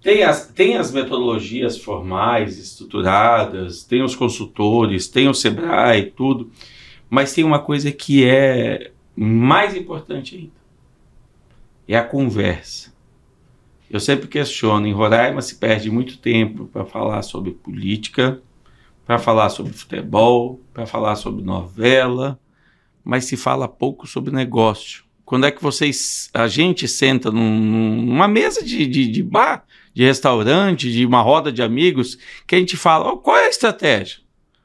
Tem as, tem as metodologias formais, estruturadas, tem os consultores, tem o Sebrae, tudo, mas tem uma coisa que é mais importante ainda. É a conversa. Eu sempre questiono, em Roraima se perde muito tempo para falar sobre política, para falar sobre futebol, para falar sobre novela, mas se fala pouco sobre negócio. Quando é que vocês, a gente senta num, numa mesa de, de, de, bar, de restaurante, de uma roda de amigos, que a gente fala, oh, qual é a estratégia?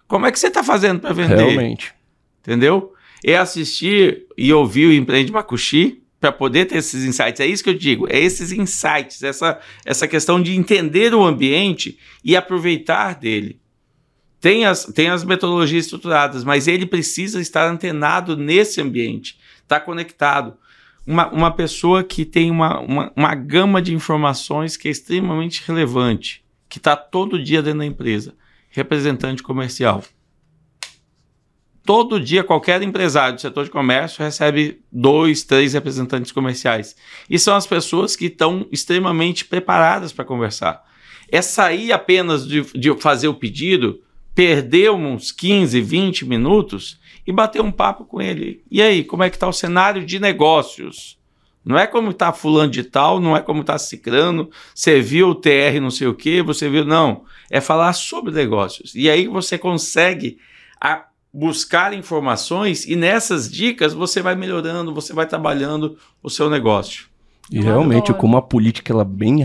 Como é que você está fazendo para vender? Realmente. Entendeu? É assistir e ouvir o Empreende Macuxi para poder ter esses insights. É isso que eu digo, é esses insights, essa, essa questão de entender o ambiente e aproveitar dele tem as, tem as metodologias estruturadas, mas ele precisa estar antenado nesse ambiente, estar tá conectado. Uma, uma pessoa que tem uma, uma, uma gama de informações que é extremamente relevante, que está todo dia dentro da empresa. Representante comercial. Todo dia, qualquer empresário do setor de comércio recebe dois, três representantes comerciais. E são as pessoas que estão extremamente preparadas para conversar. É sair apenas de, de fazer o pedido perder uns 15, 20 minutos e bater um papo com ele. E aí, como é que está o cenário de negócios? Não é como está fulano de tal, não é como está ciclano, você viu o TR não sei o que, você viu, não. É falar sobre negócios. E aí você consegue a, buscar informações e nessas dicas você vai melhorando, você vai trabalhando o seu negócio. E realmente, como a política ela é bem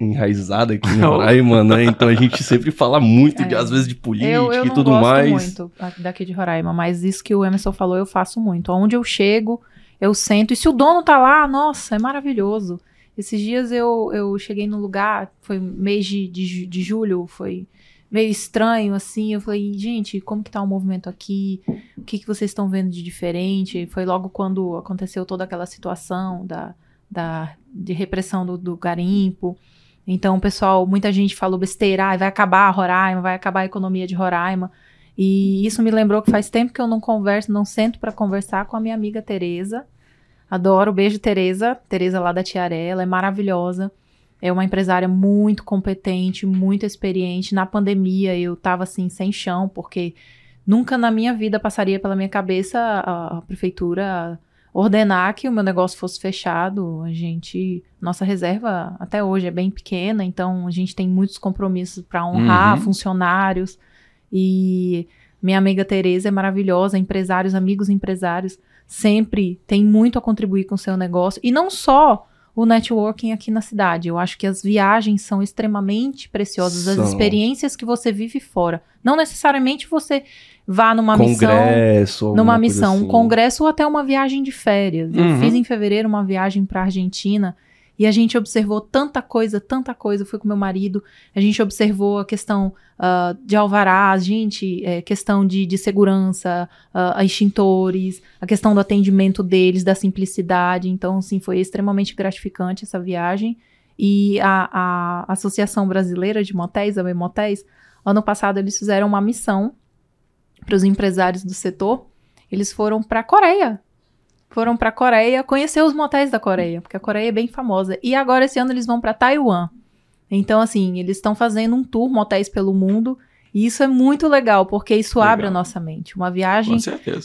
enraizada aqui em Roraima, né? Então a gente sempre fala muito, é. de, às vezes, de política eu, eu e tudo mais. Eu muito daqui de Roraima, mas isso que o Emerson falou eu faço muito. Onde eu chego, eu sento. E se o dono tá lá, nossa, é maravilhoso. Esses dias eu, eu cheguei no lugar, foi mês de, de, de julho, foi meio estranho, assim. Eu falei, gente, como que tá o movimento aqui? O que, que vocês estão vendo de diferente? Foi logo quando aconteceu toda aquela situação da da, de repressão do, do garimpo. Então, pessoal, muita gente falou besteira, ah, vai acabar a Roraima, vai acabar a economia de Roraima. E isso me lembrou que faz tempo que eu não converso, não sento para conversar com a minha amiga Tereza. Adoro, beijo Tereza, Tereza lá da Tiaré, ela é maravilhosa. É uma empresária muito competente, muito experiente. Na pandemia eu tava assim sem chão, porque nunca na minha vida passaria pela minha cabeça a, a prefeitura ordenar que o meu negócio fosse fechado. A gente, nossa reserva até hoje é bem pequena, então a gente tem muitos compromissos para honrar uhum. funcionários. E minha amiga Tereza é maravilhosa, empresários, amigos empresários, sempre tem muito a contribuir com o seu negócio. E não só o networking aqui na cidade. Eu acho que as viagens são extremamente preciosas, são. as experiências que você vive fora. Não necessariamente você vá numa Congresso, missão, numa missão, um assim. congresso ou até uma viagem de férias. Eu Uhum. fiz em fevereiro uma viagem para Argentina e a gente observou tanta coisa, tanta coisa. Eu fui com meu marido, a gente observou a questão ah, de alvarás, gente, é, questão de, de segurança, ah, extintores, a questão do atendimento deles, da simplicidade. Então, assim, foi extremamente gratificante essa viagem. E a, a Associação Brasileira de Motéis, a Motéis, ano passado eles fizeram uma missão para os empresários do setor. Eles foram para a Coreia. Foram para a Coreia conhecer os motéis da Coreia, porque a Coreia é bem famosa. E agora esse ano eles vão para Taiwan. Então, assim, eles estão fazendo um tour motéis pelo mundo. E isso é muito legal, porque isso Legal. abre a nossa mente. Uma viagem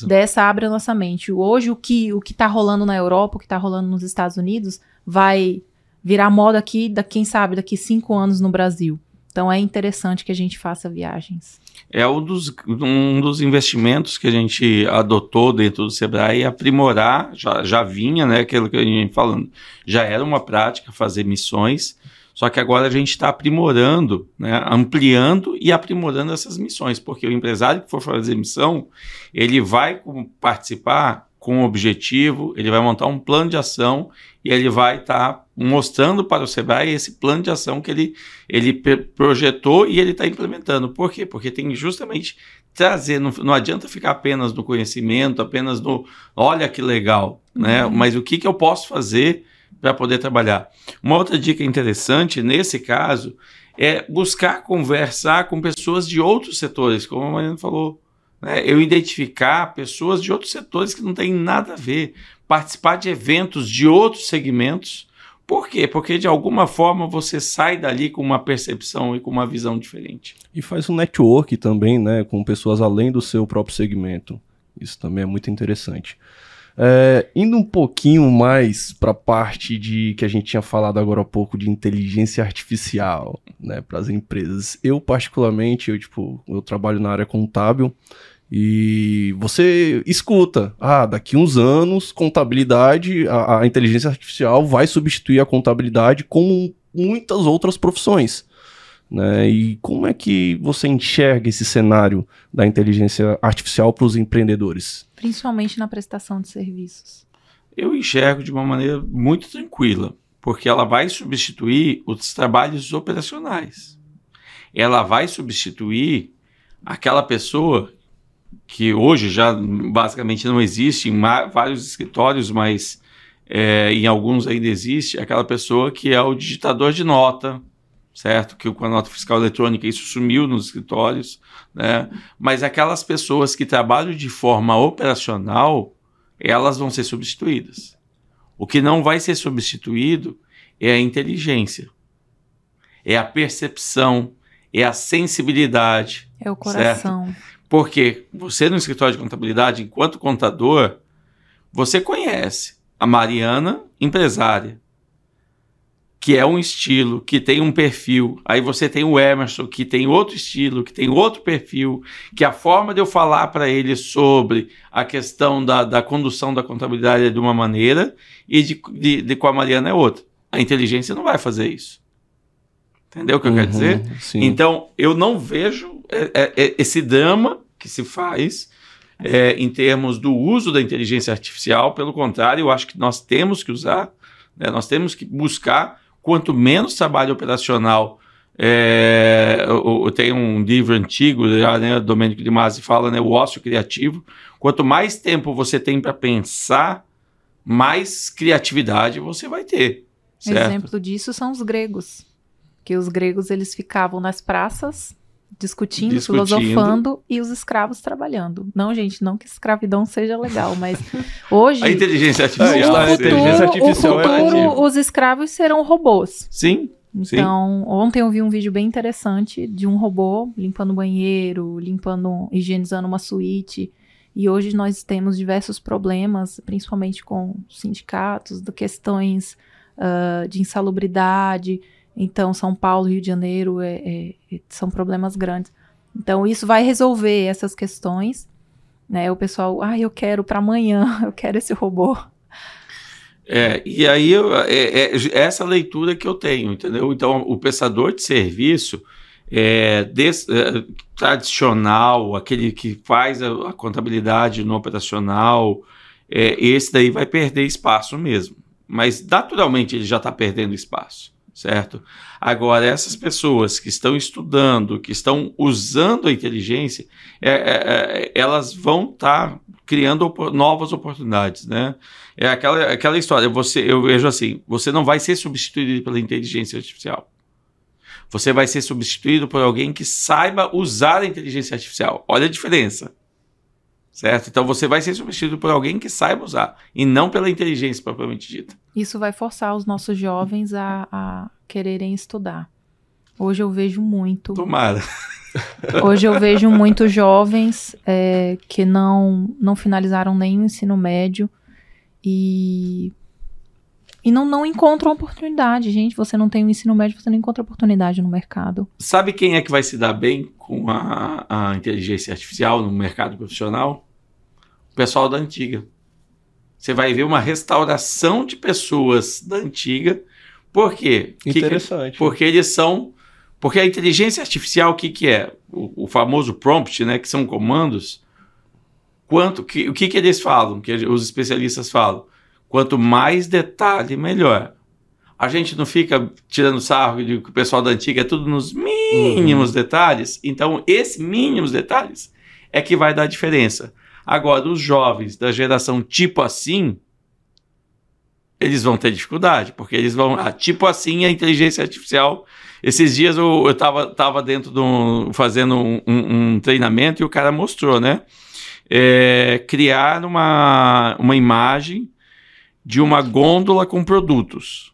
dessa abre a nossa mente. Hoje, o que o que está rolando na Europa, o que está rolando nos Estados Unidos, vai virar moda aqui, da, quem sabe, daqui cinco anos no Brasil. Então, é interessante que a gente faça viagens. É um dos, um dos investimentos que a gente adotou dentro do Sebrae é aprimorar, já, já vinha, né, aquilo que a gente falando, já era uma prática fazer missões, só que agora a gente está aprimorando, né, ampliando e aprimorando essas missões, porque o empresário que for fazer missão, ele vai participar com um objetivo, ele vai montar um plano de ação e ele vai estar mostrando para o Sebrae esse plano de ação que ele ele projetou e ele está implementando. Por quê? Porque tem justamente trazer, não, não adianta ficar apenas no conhecimento, apenas no olha que legal, né? Uhum. Mas o que, que eu posso fazer para poder trabalhar? Uma outra dica interessante nesse caso é buscar conversar com pessoas de outros setores, como a Mariana falou. Né? Eu identificar pessoas de outros setores que não têm nada a ver, participar de eventos de outros segmentos. Por quê? Porque de alguma forma você sai dali com uma percepção e com uma visão diferente. E faz um network também, né, com pessoas além do seu próprio segmento. Isso também é muito interessante. É, indo um pouquinho mais para a parte de que a gente tinha falado agora há pouco de inteligência artificial, né, para as empresas. Eu particularmente, eu tipo, eu trabalho na área contábil e você escuta, ah, daqui uns anos contabilidade, a, a inteligência artificial vai substituir a contabilidade como muitas outras profissões né? E como é que você enxerga esse cenário da inteligência artificial para os empreendedores? Principalmente na prestação de serviços. Eu enxergo de uma maneira muito tranquila, porque ela vai substituir os trabalhos operacionais. Ela vai substituir aquela pessoa que hoje já basicamente não existe em vários escritórios, mas é, em alguns ainda existe, aquela pessoa que é o digitador de nota, certo? Que com a nota fiscal eletrônica isso sumiu nos escritórios, né? Mas aquelas pessoas que trabalham de forma operacional, elas vão ser substituídas. O que não vai ser substituído é a inteligência, é a percepção, é a sensibilidade. É o coração. Porque você no escritório de contabilidade, enquanto contador, você conhece a Mariana, empresária, que é um estilo, que tem um perfil. Aí você tem o Emerson, que tem outro estilo, que tem outro perfil, que a forma de eu falar para ele sobre a questão da, da condução da contabilidade é de uma maneira e de, de, de com a Mariana é outra. A inteligência não vai fazer isso. Entendeu o que eu quero dizer? Uhum, Sim. Então, eu não vejo é, é, é, esse drama que se faz é, em termos do uso da inteligência artificial. Pelo contrário, eu acho que nós temos que usar, né, nós temos que buscar, quanto menos trabalho operacional. É, eu, tenho um livro antigo, já, né, Domênico de Masi fala, né, o ócio criativo. Quanto mais tempo você tem para pensar, mais criatividade você vai ter. Certo? Exemplo disso são os gregos. Que os gregos eles ficavam nas praças discutindo, Discutindo. filosofando e os escravos trabalhando. Não, gente, não que escravidão seja legal, mas hoje A inteligência É, artificial. isso, a no futuro, inteligência artificial o é futuro, comparativo. os escravos serão robôs. Sim, Sim. Então, ontem eu vi um vídeo bem interessante de um robô limpando o banheiro, limpando, higienizando uma suíte. E hoje nós temos diversos problemas, principalmente com sindicatos, de questões ah, de insalubridade. Então, São Paulo, Rio de Janeiro é- é- é- são problemas grandes. Então, isso vai resolver essas questões. Né? O pessoal, ah, eu quero para amanhã, eu quero esse robô. É, e aí eu- é, é essa leitura que eu tenho, entendeu? Então, o prestador de serviço, é, des, tradicional, aquele que faz a, a contabilidade no operacional, esse daí vai perder espaço mesmo. Mas naturalmente ele já está perdendo espaço, certo? Agora, essas pessoas que estão estudando, que estão usando a inteligência, é, é, é elas vão estar tá criando novas oportunidades, né? É aquela, aquela história, você, eu vejo assim, você não vai ser substituído pela inteligência artificial. Você vai ser substituído por alguém que saiba usar a inteligência artificial. Olha a diferença. Certo? Então você vai ser substituído por alguém que saiba usar e não pela inteligência propriamente dita. Isso vai forçar os nossos jovens a, a quererem estudar. Hoje eu vejo muito. Tomara. Hoje eu vejo muitos jovens é, que não, não finalizaram nem o ensino médio e e não, não encontram oportunidade, gente. Você não tem o um ensino médio, você não encontra oportunidade no mercado. Sabe quem é que vai se dar bem com a, a inteligência artificial no mercado profissional? O pessoal da antiga. Você vai ver uma restauração de pessoas da antiga. Por quê? Interessante. Que, porque eles são. Porque a inteligência artificial, o que, que é? O, o famoso prompt, né? Que são comandos. Quanto, que, o que, que eles falam? Que os especialistas falam? Quanto mais detalhe, melhor. A gente não fica tirando sarro de que o pessoal da antiga é tudo nos mínimos uhum. detalhes. Então, esses mínimos detalhes é que vai dar diferença. Agora, os jovens da geração tipo assim, eles vão ter dificuldade, porque eles vão. Ah, tipo assim, a inteligência artificial. Esses dias eu, eu tava, tava dentro de um, fazendo um, um, um treinamento e o cara mostrou, né? É, criar uma, uma imagem de uma gôndola com produtos.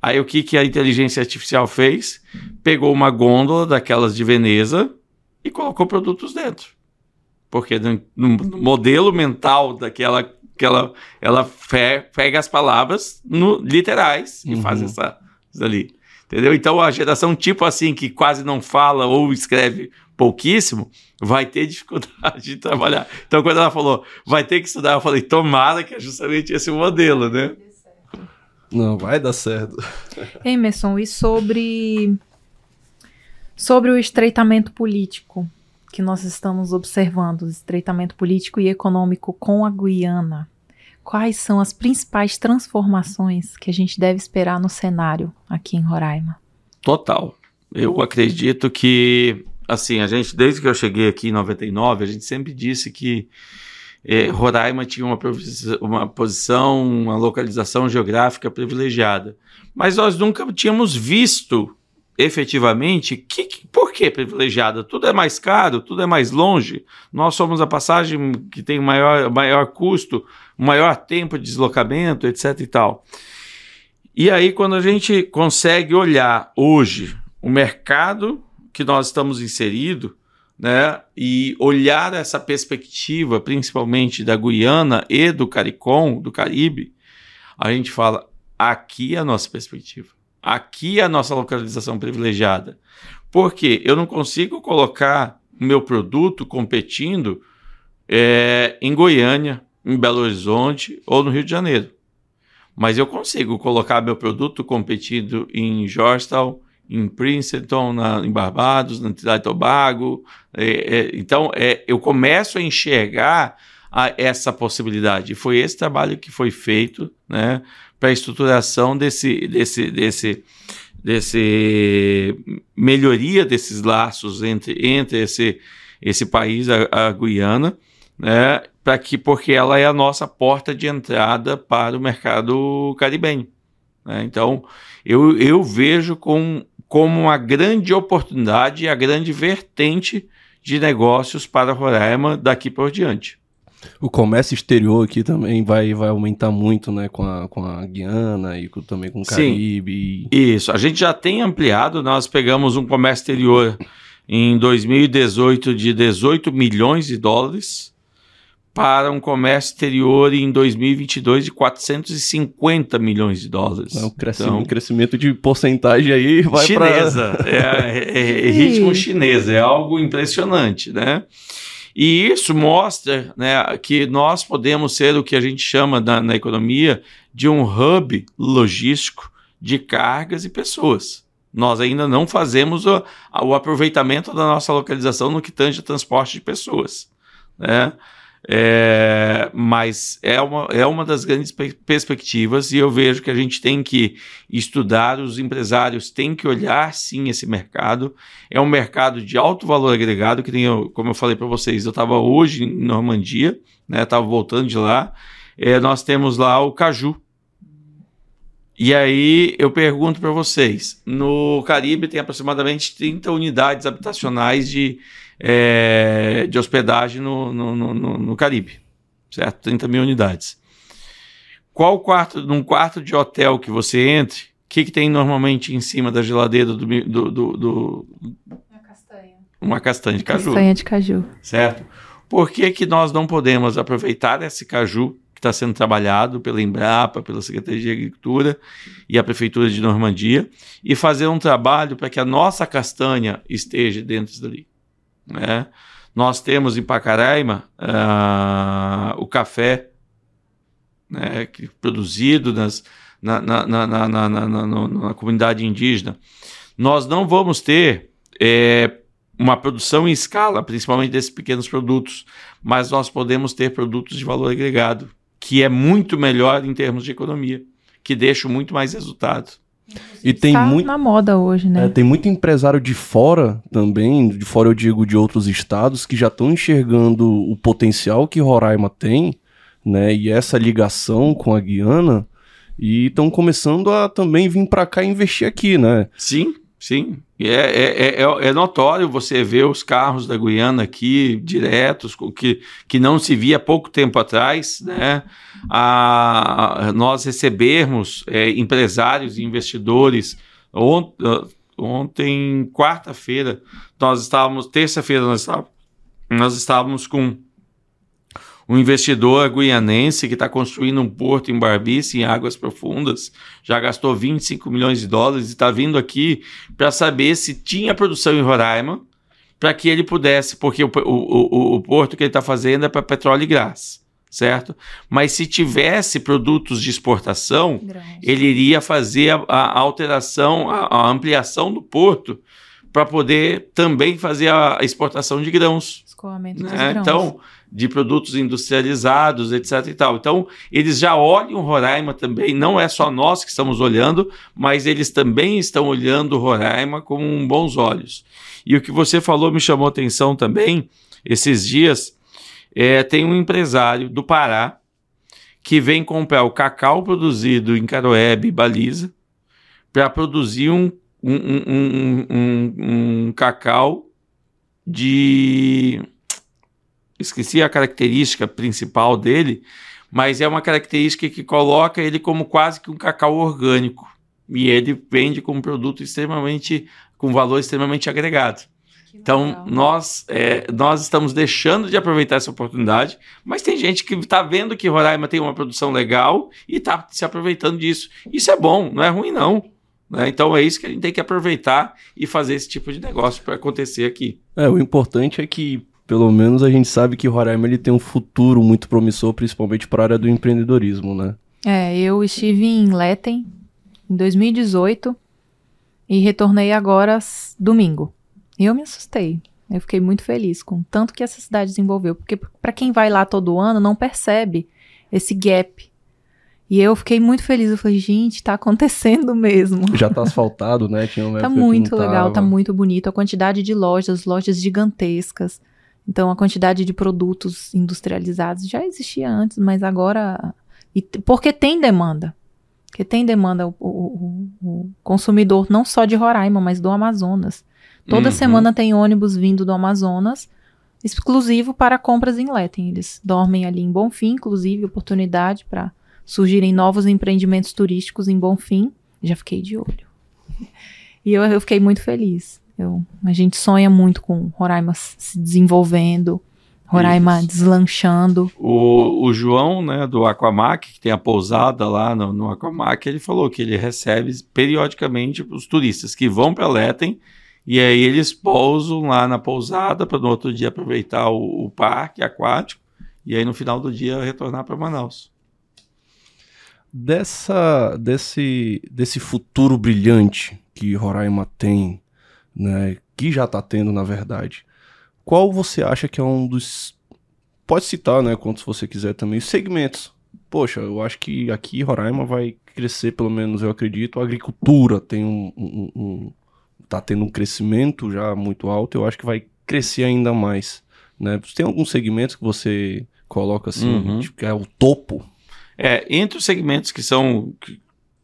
Aí o que, que a inteligência artificial fez? Pegou uma gôndola daquelas de Veneza e colocou produtos dentro. Porque no, no modelo mental daquela ela, ela pega as palavras no, literais e uhum. faz essa, isso ali. Entendeu? Então a geração tipo assim, que quase não fala ou escreve pouquíssimo, vai ter dificuldade de trabalhar. Então, quando ela falou, vai ter que estudar, eu falei, tomara que é justamente esse o modelo, né? Não, vai dar certo. Emerson, e sobre, sobre o estreitamento político que nós estamos observando, o estreitamento político e econômico com a Guiana, quais são as principais transformações que a gente deve esperar no cenário aqui em Roraima? Total. Eu acredito que assim, a gente, desde que eu cheguei aqui em 99, a gente sempre disse que é, Roraima tinha uma, uma posição, uma localização geográfica privilegiada. Mas nós nunca tínhamos visto efetivamente que, por que privilegiada? Tudo é mais caro, tudo é mais longe. Nós somos a passagem que tem maior, maior custo, maior tempo de deslocamento, etc. e tal. E aí, quando a gente consegue olhar hoje o mercado que nós estamos inseridos, né, e olhar essa perspectiva, principalmente da Guiana e do CARICOM, do Caribe, a gente fala: aqui é a nossa perspectiva, aqui é a nossa localização privilegiada. Porque eu não consigo colocar o meu produto competindo é, em Goiânia, em Belo Horizonte ou no Rio de Janeiro. Mas eu consigo colocar meu produto competindo em Georgetown, em Princeton, na, em Barbados, na Trinidad e Tobago. É, é, então, é, eu começo a enxergar a, essa possibilidade. Foi esse trabalho que foi feito né, para a estruturação desse, desse, desse, desse melhoria desses laços entre, entre esse, esse país, a, a Guiana, né, para que porque ela é a nossa porta de entrada para o mercado caribenho. Né? Então, eu, eu vejo com como uma grande oportunidade e a grande vertente de negócios para Roraima daqui por diante. O comércio exterior aqui também vai, vai aumentar muito, né, com a, com a Guiana e com, também com o Caribe. Sim, isso, a gente já tem ampliado, nós pegamos um comércio exterior em 2018 de 18 milhões de dólares, para um comércio exterior em 2022 de 450 milhões de dólares. É um crescimento, então, um crescimento de porcentagem aí vai para... Chinesa, pra... é, é, é, ritmo chinês, é algo impressionante, né? E isso mostra né, que nós podemos ser o que a gente chama na, na economia de um hub logístico de cargas e pessoas. Nós ainda não fazemos o, o aproveitamento da nossa localização no que tange a transporte de pessoas. Né? É, mas é uma, é uma das grandes perspectivas e eu vejo que a gente tem que estudar, os empresários têm que olhar sim esse mercado. É um mercado de alto valor agregado, que tem, como eu falei para vocês, eu estava hoje em Normandia, estava né, voltando de lá. É, nós temos lá o caju. E aí eu pergunto para vocês: no Caribe tem aproximadamente 30 unidades habitacionais de é, de hospedagem no, no, no, no, Caribe, certo? 30 mil unidades. Qual quarto, num quarto de hotel que você entre, o que, que tem normalmente em cima da geladeira do. do, do, do uma castanha. Uma castanha de caju. Castanha de caju. Certo? Por que, que nós não podemos aproveitar esse caju que está sendo trabalhado pela Embrapa, pela Secretaria de Agricultura e a Prefeitura de Normandia e fazer um trabalho para que a nossa castanha esteja dentro dali? Né? Nós temos em Pacaraima uh, o café né, que, produzido nas, na, na, na, na, na, comunidade indígena. Nós não vamos ter é, uma produção em escala, principalmente desses pequenos produtos, mas nós podemos ter produtos de valor agregado, que é muito melhor em termos de economia, que deixam muito mais resultado. E tem tá muito na moda hoje, né? É, tem muito empresário de fora também, de fora eu digo de outros estados, que já estão enxergando o potencial que Roraima tem, né? E essa ligação com a Guiana e estão começando a também vir para cá e investir aqui, né? Sim, sim. É, é, é, é, notório você ver os carros da Guiana aqui diretos, que, que não se via pouco tempo atrás, né? A, nós recebermos é, empresários e investidores. Ont, ontem, quarta-feira, nós estávamos, terça-feira, nós estávamos, nós estávamos com um investidor guianense que está construindo um porto em Barbice, em águas profundas, já gastou 25 milhões de dólares e está vindo aqui para saber se tinha produção em Roraima, para que ele pudesse, porque o, o, o, o porto que ele está fazendo é para petróleo e gás, certo? Mas se tivesse produtos de exportação, ele iria fazer a, a alteração, a, a ampliação do porto para poder também fazer a exportação de grãos. Escoamento né? dos grãos. Então, de produtos industrializados, etc. e tal. Então, eles já olham Roraima também, não é só nós que estamos olhando, mas eles também estão olhando Roraima com bons olhos. E o que você falou me chamou atenção também, esses dias, é, tem um empresário do Pará que vem comprar o cacau produzido em Caroebe Baliza para produzir um, um, um, um cacau de esqueci a característica principal dele, mas é uma característica que coloca ele como quase que um cacau orgânico. E ele vende como produto extremamente, com valor extremamente agregado. Então, nós, é, nós estamos deixando de aproveitar essa oportunidade, mas tem gente que está vendo que Roraima tem uma produção legal e está se aproveitando disso. Isso é bom, não é ruim, não. Né? Então, é isso que a gente tem que aproveitar e fazer esse tipo de negócio para acontecer aqui. É, o importante é que pelo menos a gente sabe que Roraima ele tem um futuro muito promissor, principalmente para a área do empreendedorismo, né? É, eu estive em Letten em 2018 e retornei agora domingo. E eu me assustei. Eu fiquei muito feliz com tanto que essa cidade desenvolveu, porque para quem vai lá todo ano não percebe esse gap. E eu fiquei muito feliz. Eu falei, gente, tá acontecendo mesmo. Já tá asfaltado, né? Tinha tá muito legal, tá muito bonito. A quantidade de lojas, lojas gigantescas. Então, a quantidade de produtos industrializados já existia antes, mas agora. E, porque tem demanda. Porque tem demanda o, o, o, consumidor, não só de Roraima, mas do Amazonas. Toda uhum. semana tem ônibus vindo do Amazonas, exclusivo para compras em Letem. Eles dormem ali em Bonfim, inclusive, oportunidade para surgirem novos empreendimentos turísticos em Bonfim. Já fiquei de olho. E eu, eu fiquei muito feliz. Eu, a gente sonha muito com Roraima se desenvolvendo, Roraima Isso. deslanchando. O, o João, né, do Aquamac, que tem a pousada lá no, no Aquamac, ele falou que ele recebe periodicamente os turistas que vão para Letem e aí eles pousam lá na pousada para no outro dia aproveitar o, o parque aquático e aí no final do dia retornar para Manaus. Dessa, desse, desse futuro brilhante que Roraima tem, né, que já está tendo na verdade, qual você acha que é um dos pode citar, né, quantos você quiser também, segmentos. Poxa, eu acho que aqui Roraima vai crescer, pelo menos eu acredito. A agricultura tem um, um, um tá tendo um crescimento já muito alto. Eu acho que vai crescer ainda mais, né? Tem alguns segmentos que você coloca assim, uhum. tipo, que é o topo? É, entre os segmentos que são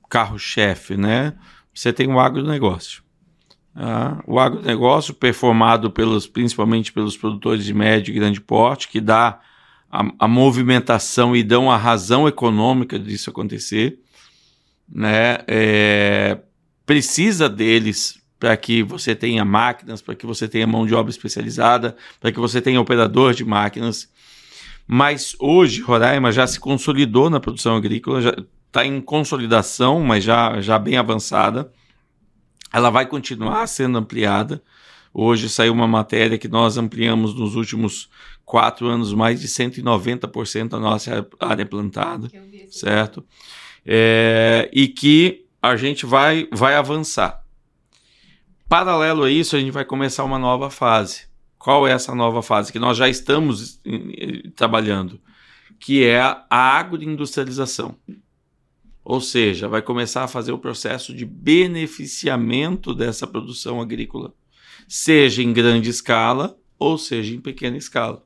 carro-chefe, né? Você tem o agronegócio. Ah, o agronegócio, performado pelos, principalmente pelos produtores de médio e grande porte, que dá a, a movimentação e dão a razão econômica disso acontecer, né? É, precisa deles para que você tenha máquinas, para que você tenha mão de obra especializada, para que você tenha operador de máquinas. Mas hoje Roraima já se consolidou na produção agrícola, está em consolidação, mas já, já bem avançada ela vai continuar sendo ampliada. Hoje saiu uma matéria que nós ampliamos nos últimos quatro anos mais de 190% da nossa área plantada, certo? É, e que a gente vai, vai avançar. Paralelo a isso, a gente vai começar uma nova fase. Qual é essa nova fase? Que nós já estamos trabalhando, que é a agroindustrialização. Ou seja, vai começar a fazer o processo de beneficiamento dessa produção agrícola, seja em grande escala ou seja em pequena escala.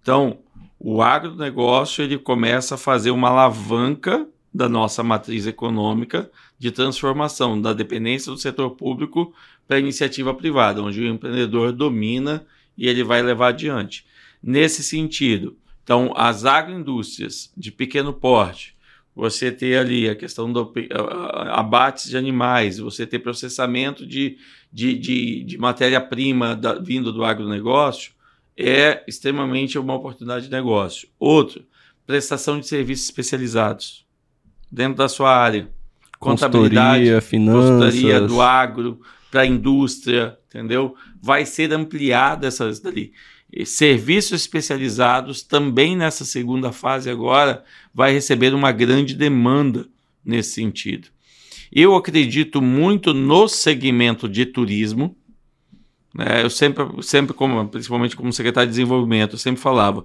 Então, o agronegócio ele começa a fazer uma alavanca da nossa matriz econômica de transformação da dependência do setor público para a iniciativa privada, onde o empreendedor domina e ele vai levar adiante. Nesse sentido, então, as agroindústrias de pequeno porte, você ter ali a questão do abates de animais, você ter processamento de, de, de, de matéria-prima vindo do agronegócio, é extremamente uma oportunidade de negócio. Outro, prestação de serviços especializados dentro da sua área. Contabilidade, finanças. consultoria do agro para a indústria, entendeu? Vai ser ampliada essas dali serviços especializados também nessa segunda fase agora vai receber uma grande demanda nesse sentido. Eu acredito muito no segmento de turismo. Né? Eu sempre, sempre como, principalmente como secretário de desenvolvimento, eu sempre falava,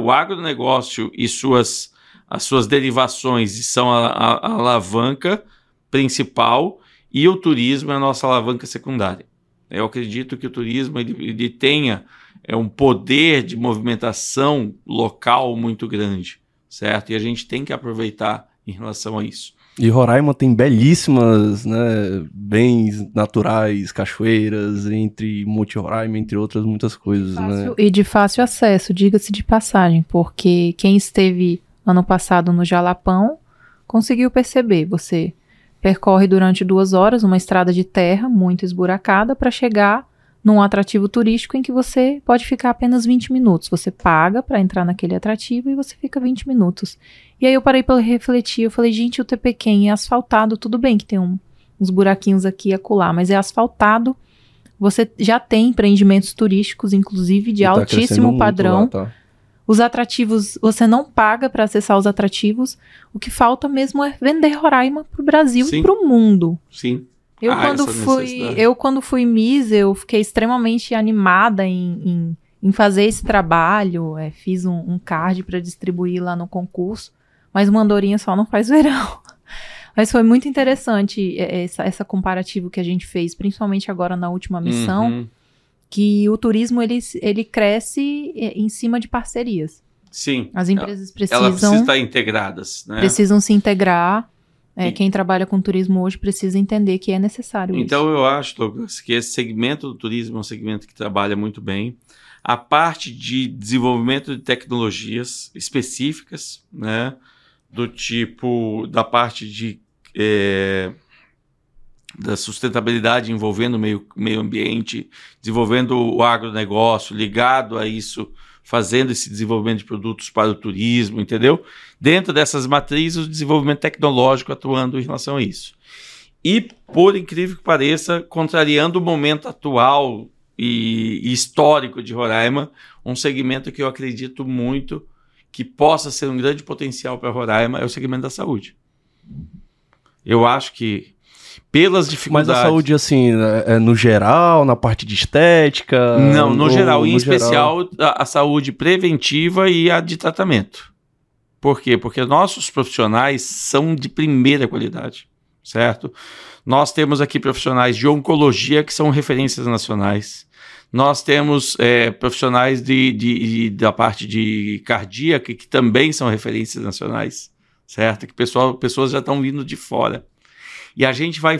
o agronegócio e suas, as suas derivações são a, a, a alavanca principal e o turismo é a nossa alavanca secundária. Eu acredito que o turismo ele, ele tenha é um poder de movimentação local muito grande, certo? E a gente tem que aproveitar em relação a isso. E Roraima tem belíssimas né, bens naturais, cachoeiras, entre Monte Roraima, entre outras muitas coisas. Né? Fácil, né? E de fácil acesso, diga-se de passagem, porque quem esteve ano passado no Jalapão conseguiu perceber. Você percorre durante duas horas uma estrada de terra muito esburacada para chegar num atrativo turístico em que você pode ficar apenas 20 minutos. Você paga para entrar naquele atrativo e você fica 20 minutos. E aí eu parei para refletir, eu falei, gente, o Tepequém é asfaltado, tudo bem que tem um, uns buraquinhos aqui e acolá, mas é asfaltado. Você já tem empreendimentos turísticos, inclusive de tá altíssimo padrão. Lá, tá? Os atrativos, você não paga para acessar os atrativos. O que falta mesmo é vender Roraima para o Brasil Sim. e para o mundo. Sim. Eu, ah, quando fui, eu, quando fui Miss, eu fiquei extremamente animada em, em, em fazer esse trabalho. É, fiz um, um card para distribuir lá no concurso, mas uma andorinha só não faz verão. Mas foi muito interessante é, essa, essa comparativa que a gente fez, principalmente agora na última missão, uhum. que o turismo ele, ele cresce é, em cima de parcerias. Sim. As empresas precisam. Elas precisam estar integradas, né? Precisam se integrar. É, quem trabalha com turismo hoje precisa entender que é necessário então, isso. eu acho, Douglas, que esse segmento do turismo é um segmento que trabalha muito bem. A parte de desenvolvimento de tecnologias específicas, né? Do tipo, da parte de... É, da sustentabilidade envolvendo o meio, meio ambiente, desenvolvendo o agronegócio, ligado a isso, fazendo esse desenvolvimento de produtos para o turismo, entendeu? Dentro dessas matrizes, o desenvolvimento tecnológico atuando em relação a isso. E, por incrível que pareça, contrariando o momento atual e, histórico de Roraima, um segmento que eu acredito muito que possa ser um grande potencial para Roraima é o segmento da saúde. Eu acho que pelas Mas dificuldades. a saúde, assim, é, é no geral, na parte de estética? Não, no ou geral, em no especial a, a saúde preventiva e a de tratamento. Por quê? Porque nossos profissionais são de primeira qualidade, certo? Nós temos aqui profissionais de oncologia que são referências nacionais. Nós temos é, profissionais de, de- de- da parte de cardíaca que também são referências nacionais, certo? Que pessoal, pessoas já estão vindo de fora. E a gente vai.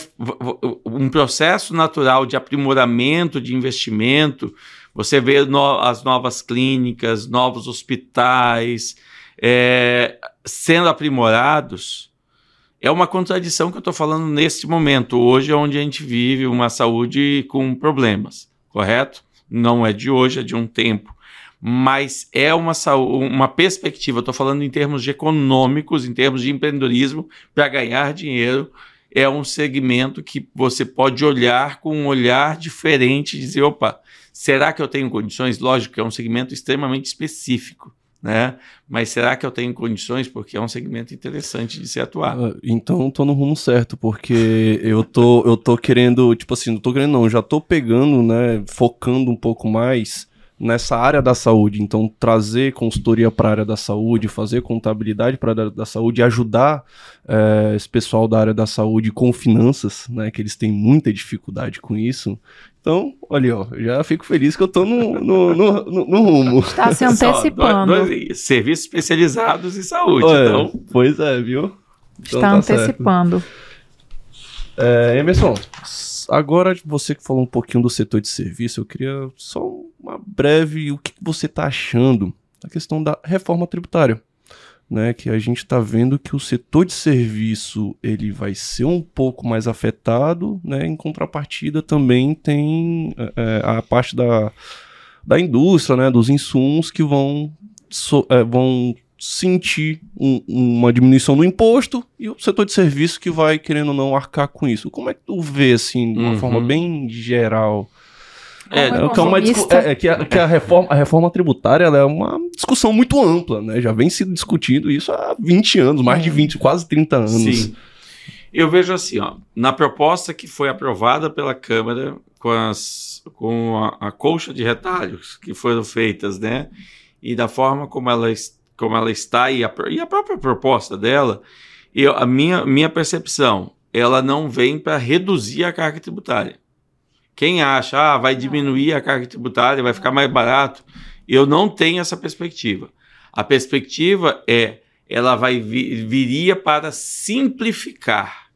Um processo natural de aprimoramento, de investimento. Você vê no- as novas clínicas, novos hospitais é, sendo aprimorados. É uma contradição que eu estou falando neste momento, hoje, onde a gente vive uma saúde com problemas, correto? Não é de hoje, é de um tempo. Mas é uma, uma perspectiva, estou falando em termos econômicos, em termos de empreendedorismo, para ganhar dinheiro, é um segmento que você pode olhar com um olhar diferente e dizer, opa, será que eu tenho condições? Lógico que é um segmento extremamente específico, né? Mas será que eu tenho condições? Porque é um segmento interessante de se atuar. Ah, Então tô no rumo certo, porque eu tô, eu tô querendo, tipo assim, não tô querendo não, já tô pegando, né, focando um pouco mais nessa área da saúde. Então trazer consultoria para a área da saúde, fazer contabilidade para a área da saúde, ajudar eh, esse pessoal da área da saúde com finanças, né, que eles têm muita dificuldade com isso. Então, olha, ó, já fico feliz que eu tô no, no, no, no- rumo. Está se Só antecipando. dois- dois- serviços especializados em saúde. Olha, Então, Pois é, viu? Então Está tá certo. antecipando. É, Emerson, agora você que falou um pouquinho do setor de serviço, eu queria só uma breve, o que você está achando da questão da reforma tributária, né? Que a gente está vendo que o setor de serviço ele vai ser um pouco mais afetado, né? Em contrapartida também tem é, é, a parte da, da indústria, né? Dos insumos que vão so- é, vão sentir um- uma diminuição no imposto e o setor de serviço que vai, querendo ou não, arcar com isso. Como é que tu vê, assim, de uma Uhum. forma bem geral? É, Como É, que é uma é- é que a, que a reforma, a reforma tributária é uma discussão muito ampla, né? Já vem sendo discutido isso há 20 anos, mais de 20, quase 30 anos. Sim. Eu vejo assim, ó, na proposta que foi aprovada pela Câmara com, as, com a, a colcha de retalhos que foram feitas, né? E da forma como ela, como ela está e a, e a própria proposta dela, eu, a minha, minha percepção, ela não vem para reduzir a carga tributária. Quem acha, ah, vai diminuir a carga tributária, vai ficar mais barato, eu não tenho essa perspectiva. A perspectiva é ela vai vi- viria para simplificar.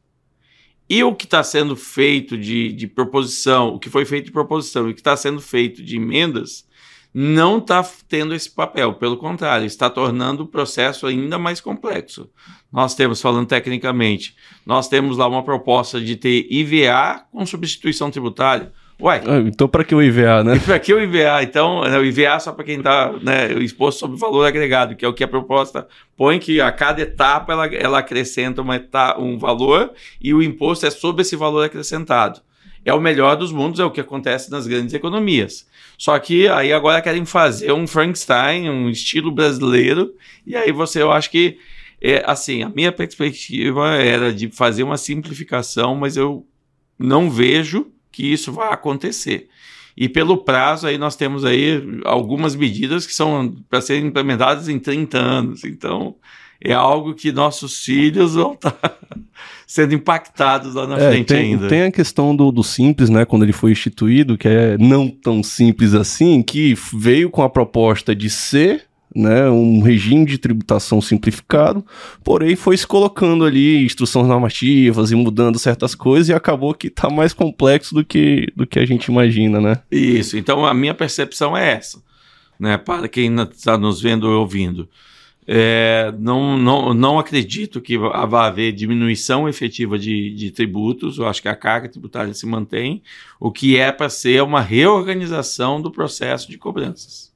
E o que está sendo feito de, de proposição, o que foi feito de proposição e o que está sendo feito de emendas, não está tendo esse papel. Pelo contrário, está tornando o processo ainda mais complexo. Nós temos, falando tecnicamente, nós temos lá uma proposta de ter IVA com substituição tributária. Ué, Ah, Então, para que o IVA, né? para que o IVA? Então, né, o IVA só para quem está né, exposto sobre valor agregado, que é o que a proposta põe, que a cada etapa ela, ela acrescenta uma eta- um valor e o imposto é sobre esse valor acrescentado. É o melhor dos mundos, é o que acontece nas grandes economias. Só que aí agora querem fazer um Frankenstein, um estilo brasileiro, e aí você, eu acho que, é, assim, a minha perspectiva era de fazer uma simplificação, mas eu não vejo que isso vai acontecer. E pelo prazo aí nós temos aí algumas medidas que são para serem implementadas em 30 anos. Então é algo que nossos filhos vão estar sendo impactados lá na É, frente tem, ainda. tem a questão do, do simples, né? Quando ele foi instituído, que é não tão simples assim, que veio com a proposta de ser né, um regime de tributação simplificado, porém foi se colocando ali instruções normativas e mudando certas coisas e acabou que tá mais complexo do que, do que a gente imagina, né? Isso, então a minha percepção é essa, né? Para quem está nos vendo ou ouvindo. É, não, não, não acredito que vá haver diminuição efetiva de, de tributos, eu acho que a carga tributária se mantém, o que é para ser uma reorganização do processo de cobranças.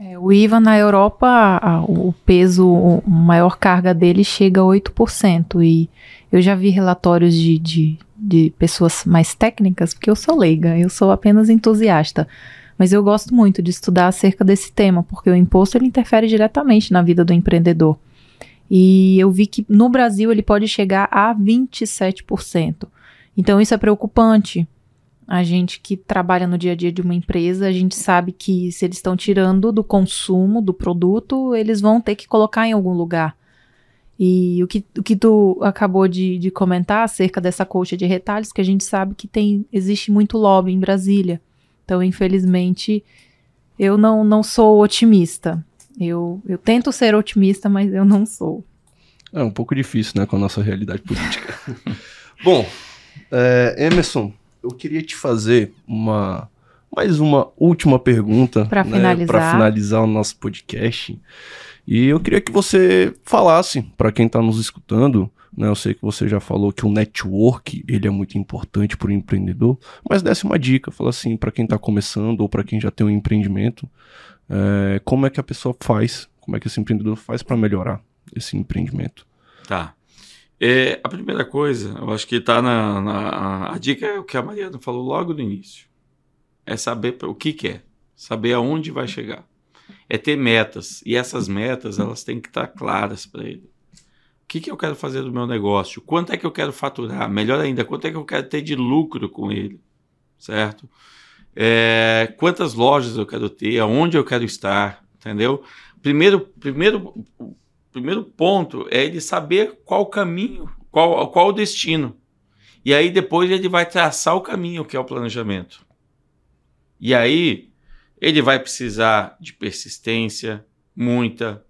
É, o IVA na Europa, a- o peso, a maior carga dele chega a 8%. E eu já vi relatórios de, de, de pessoas mais técnicas, porque eu sou leiga, eu sou apenas entusiasta. Mas eu gosto muito de estudar acerca desse tema, porque o imposto ele interfere diretamente na vida do empreendedor. E eu vi que no Brasil ele pode chegar a 27%. Então isso é preocupante. A gente que trabalha no dia a dia de uma empresa, a gente sabe que se eles estão tirando do consumo do produto, eles vão ter que colocar em algum lugar. E o que, o que tu acabou de, de comentar acerca dessa coxa de retalhos, que a gente sabe que tem existe muito lobby em Brasília. Então, infelizmente, eu não, não sou otimista. Eu, eu tento ser otimista, mas eu não sou. É um pouco difícil, né, com a nossa realidade política. Bom, é, Emerson, eu queria te fazer uma mais uma última pergunta para né, finalizar. finalizar o nosso podcast. E eu queria que você falasse para quem está nos escutando, né, eu sei que você já falou que o network ele é muito importante para o empreendedor, mas desse uma dica, fala assim para quem está começando ou para quem já tem um empreendimento, é, como é que a pessoa faz, como é que esse empreendedor faz para melhorar esse empreendimento? Tá. É, a primeira coisa, eu acho que está na, na, A dica é o que a Mariana falou logo no início. É saber o que quer, é, saber aonde vai chegar. É ter metas. E essas metas, elas têm que estar tá claras para ele. Que, que eu quero fazer do meu negócio? Quanto é que eu quero faturar? Melhor ainda, quanto é que eu quero ter de lucro com ele? Certo? É, quantas lojas eu quero ter? Aonde eu quero estar? Entendeu? Primeiro, primeiro primeiro ponto é ele saber qual o caminho, qual, qual o destino. E aí depois ele vai traçar o caminho, que é o planejamento. E aí ele vai precisar de persistência, muita,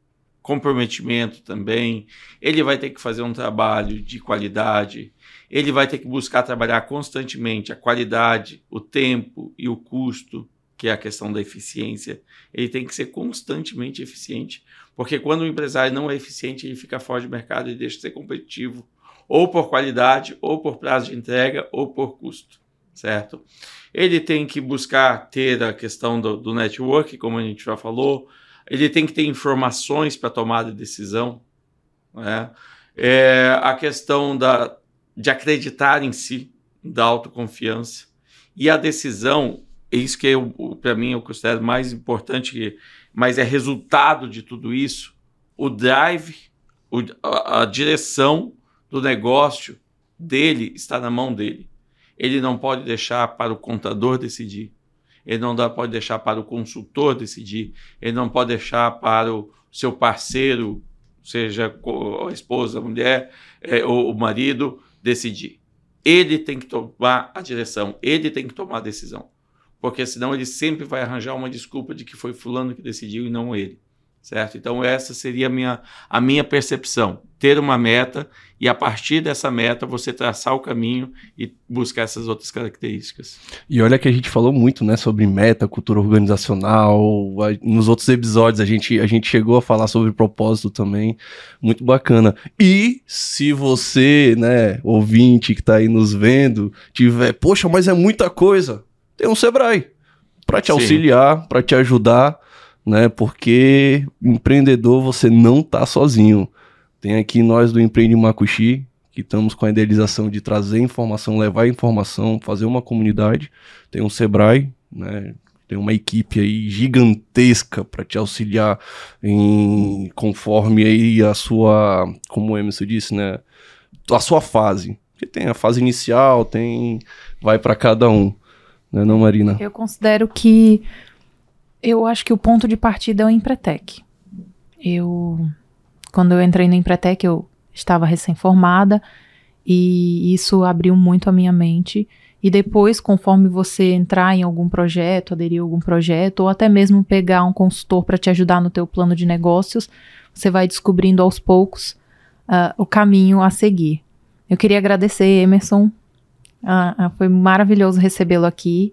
comprometimento também. Ele vai ter que fazer um trabalho de qualidade. Ele vai ter que buscar trabalhar constantemente a qualidade, o tempo e o custo, que é a questão da eficiência. Ele tem que ser constantemente eficiente, porque quando o empresário não é eficiente, ele fica fora de mercado e deixa de ser competitivo, ou por qualidade, ou por prazo de entrega, ou por custo, certo? Ele tem que buscar ter a questão do, do network, como a gente já falou, ele tem que ter informações para tomar de decisão, né? É a questão da, de acreditar em si, da autoconfiança. E a decisão, isso que para mim eu considero mais importante mas é resultado de tudo isso o drive, o, a, a direção do negócio dele está na mão dele. Ele não pode deixar para o contador decidir. Ele não dá, pode deixar para o consultor decidir. Ele não pode deixar para o seu parceiro, seja a esposa, a mulher é, ou o marido, decidir. Ele tem que tomar a direção, ele tem que tomar a decisão porque senão ele sempre vai arranjar uma desculpa de que foi fulano que decidiu e não ele, certo? Então essa seria a minha, a minha percepção, ter uma meta e a partir dessa meta você traçar o caminho e buscar essas outras características. E olha que a gente falou muito, né, sobre meta, cultura organizacional, nos outros episódios a gente, a gente chegou a falar sobre propósito também, muito bacana. E se você, né, ouvinte que está aí nos vendo, tiver, poxa, mas é muita coisa, tem um Sebrae para te auxiliar, para te ajudar, né? Porque empreendedor você não tá sozinho. Tem aqui nós do Empreende Macuxi, que estamos com a idealização de trazer informação, levar informação, fazer uma comunidade. Tem um Sebrae, né? Tem uma equipe aí gigantesca para te auxiliar em conforme aí a sua, como o Emerson disse, né? A sua fase. Porque tem a fase inicial, tem vai para cada um. Não é não, Marina? Eu considero que eu acho que o ponto de partida é o Empretec. Eu quando eu entrei no Empretec, eu estava recém-formada e isso abriu muito a minha mente. E depois, conforme você entrar em algum projeto, aderir a algum projeto, ou até mesmo pegar um consultor para te ajudar no teu plano de negócios, você vai descobrindo aos poucos uh, o caminho a seguir. Eu queria agradecer, Emerson, ah, ah, foi maravilhoso recebê-lo aqui.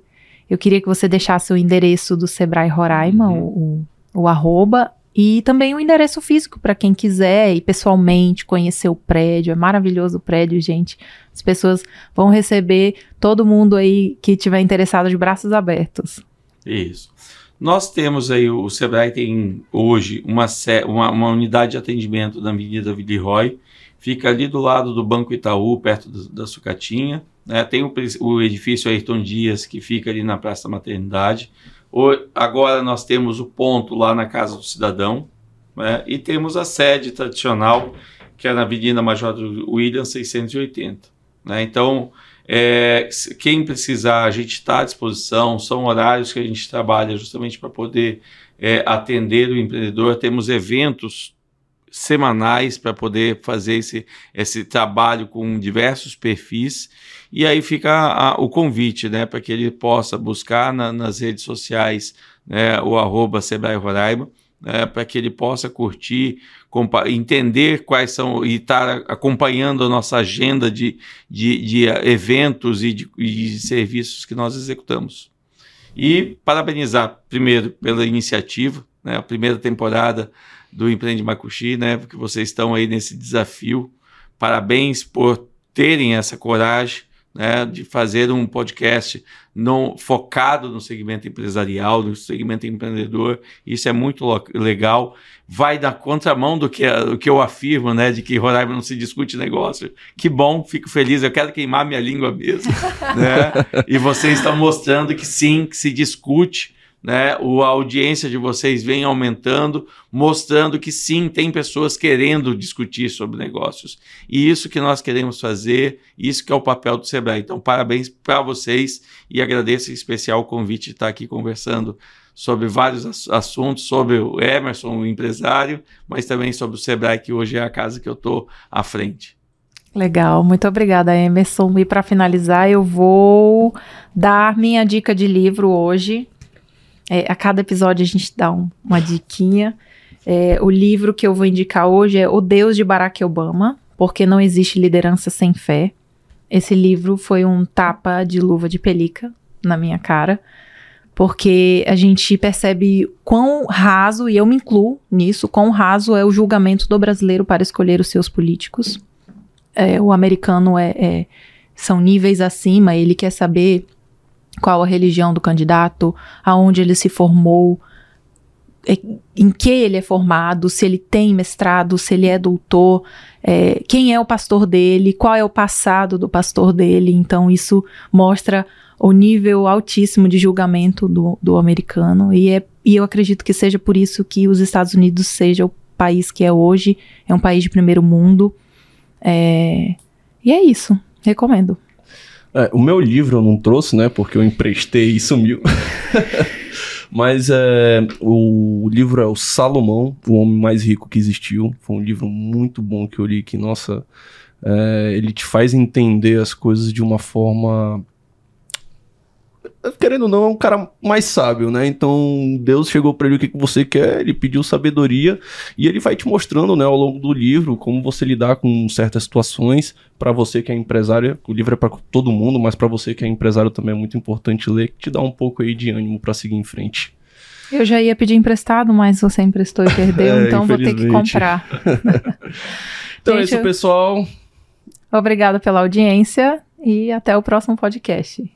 Eu queria que você deixasse o endereço do Sebrae Roraima, uhum. o, o, o arroba, e também o endereço físico para quem quiser ir pessoalmente conhecer o prédio. É maravilhoso o prédio, gente. As pessoas vão receber todo mundo aí que tiver interessado de braços abertos. Isso. Nós temos aí, o Sebrae tem hoje uma, uma, uma unidade de atendimento na Avenida Villeroy, fica ali do lado do Banco Itaú, perto do, da Sucatinha. Né? Tem o, o, edifício Ayrton Dias, que fica ali na Praça da Maternidade. O, agora nós temos o ponto lá na Casa do Cidadão. Né? E temos a sede tradicional, que é na Avenida Major William 680. Né? Então, é, quem precisar, a gente está à disposição, são horários que a gente trabalha justamente para poder é, atender o empreendedor. Temos eventos semanais para poder fazer esse, esse trabalho com diversos perfis. E aí fica a, o convite né, para que ele possa buscar na, nas redes sociais né, o arroba Sebrae Roraima né, para que ele possa curtir, entender quais são e estar acompanhando a nossa agenda de, de, de eventos e de, de, serviços que nós executamos. E parabenizar, primeiro, pela iniciativa, né, a primeira temporada do Empreende Macuxi, né, porque vocês estão aí nesse desafio. Parabéns por terem essa coragem né, de fazer um podcast no, focado no segmento empresarial, no segmento empreendedor. Isso é muito legal. Vai na contramão do que, do que eu afirmo, né, de que Roraima não se discute negócio. Que bom, fico feliz. Eu quero queimar minha língua mesmo. né? E vocês estão mostrando que sim, que se discute né, a audiência de vocês vem aumentando, mostrando que sim, tem pessoas querendo discutir sobre negócios. E isso que nós queremos fazer, isso que é o papel do Sebrae. Então, parabéns para vocês e agradeço em especial o convite de estar aqui conversando sobre vários assuntos, sobre o Emerson, o empresário, mas também sobre o Sebrae, que hoje é a casa que eu estou à frente. Legal, muito obrigada, Emerson. E para finalizar, eu vou dar minha dica de livro hoje, é, a cada episódio a gente dá um, uma diquinha. É, o livro que eu vou indicar hoje é O Deus de Barack Obama, porque não existe liderança sem fé. Esse livro foi um tapa de luva de pelica na minha cara, porque a gente percebe quão raso, e eu me incluo nisso, quão raso é o julgamento do brasileiro para escolher os seus políticos. É, o americano é, é, são níveis acima, ele quer saber qual a religião do candidato, aonde ele se formou, em que ele é formado, se ele tem mestrado, se ele é doutor, é, quem é o pastor dele, qual é o passado do pastor dele. Então, isso mostra o nível altíssimo de julgamento do, do americano. E, é, e eu acredito que seja por isso que os Estados Unidos seja o país que é hoje, é um país de primeiro mundo. É, e é isso, recomendo. É, o meu livro eu não trouxe, né? Porque eu emprestei e sumiu. Mas é, o livro é o Salomão, o homem mais rico que existiu. Foi um livro muito bom que eu li que, nossa, é, ele te faz entender as coisas de uma forma querendo ou não, é um cara mais sábio, né? Então, Deus chegou para ele o que, que você quer, ele pediu sabedoria e ele vai te mostrando, né, ao longo do livro, como você lidar com certas situações. Para você que é empresário, o livro é para todo mundo, mas para você que é empresário também é muito importante ler, que te dá um pouco aí de ânimo para seguir em frente. Eu já ia pedir emprestado, mas você emprestou e perdeu, é, então vou ter que comprar. então Gente, é isso, pessoal. Obrigada pela audiência e até o próximo podcast.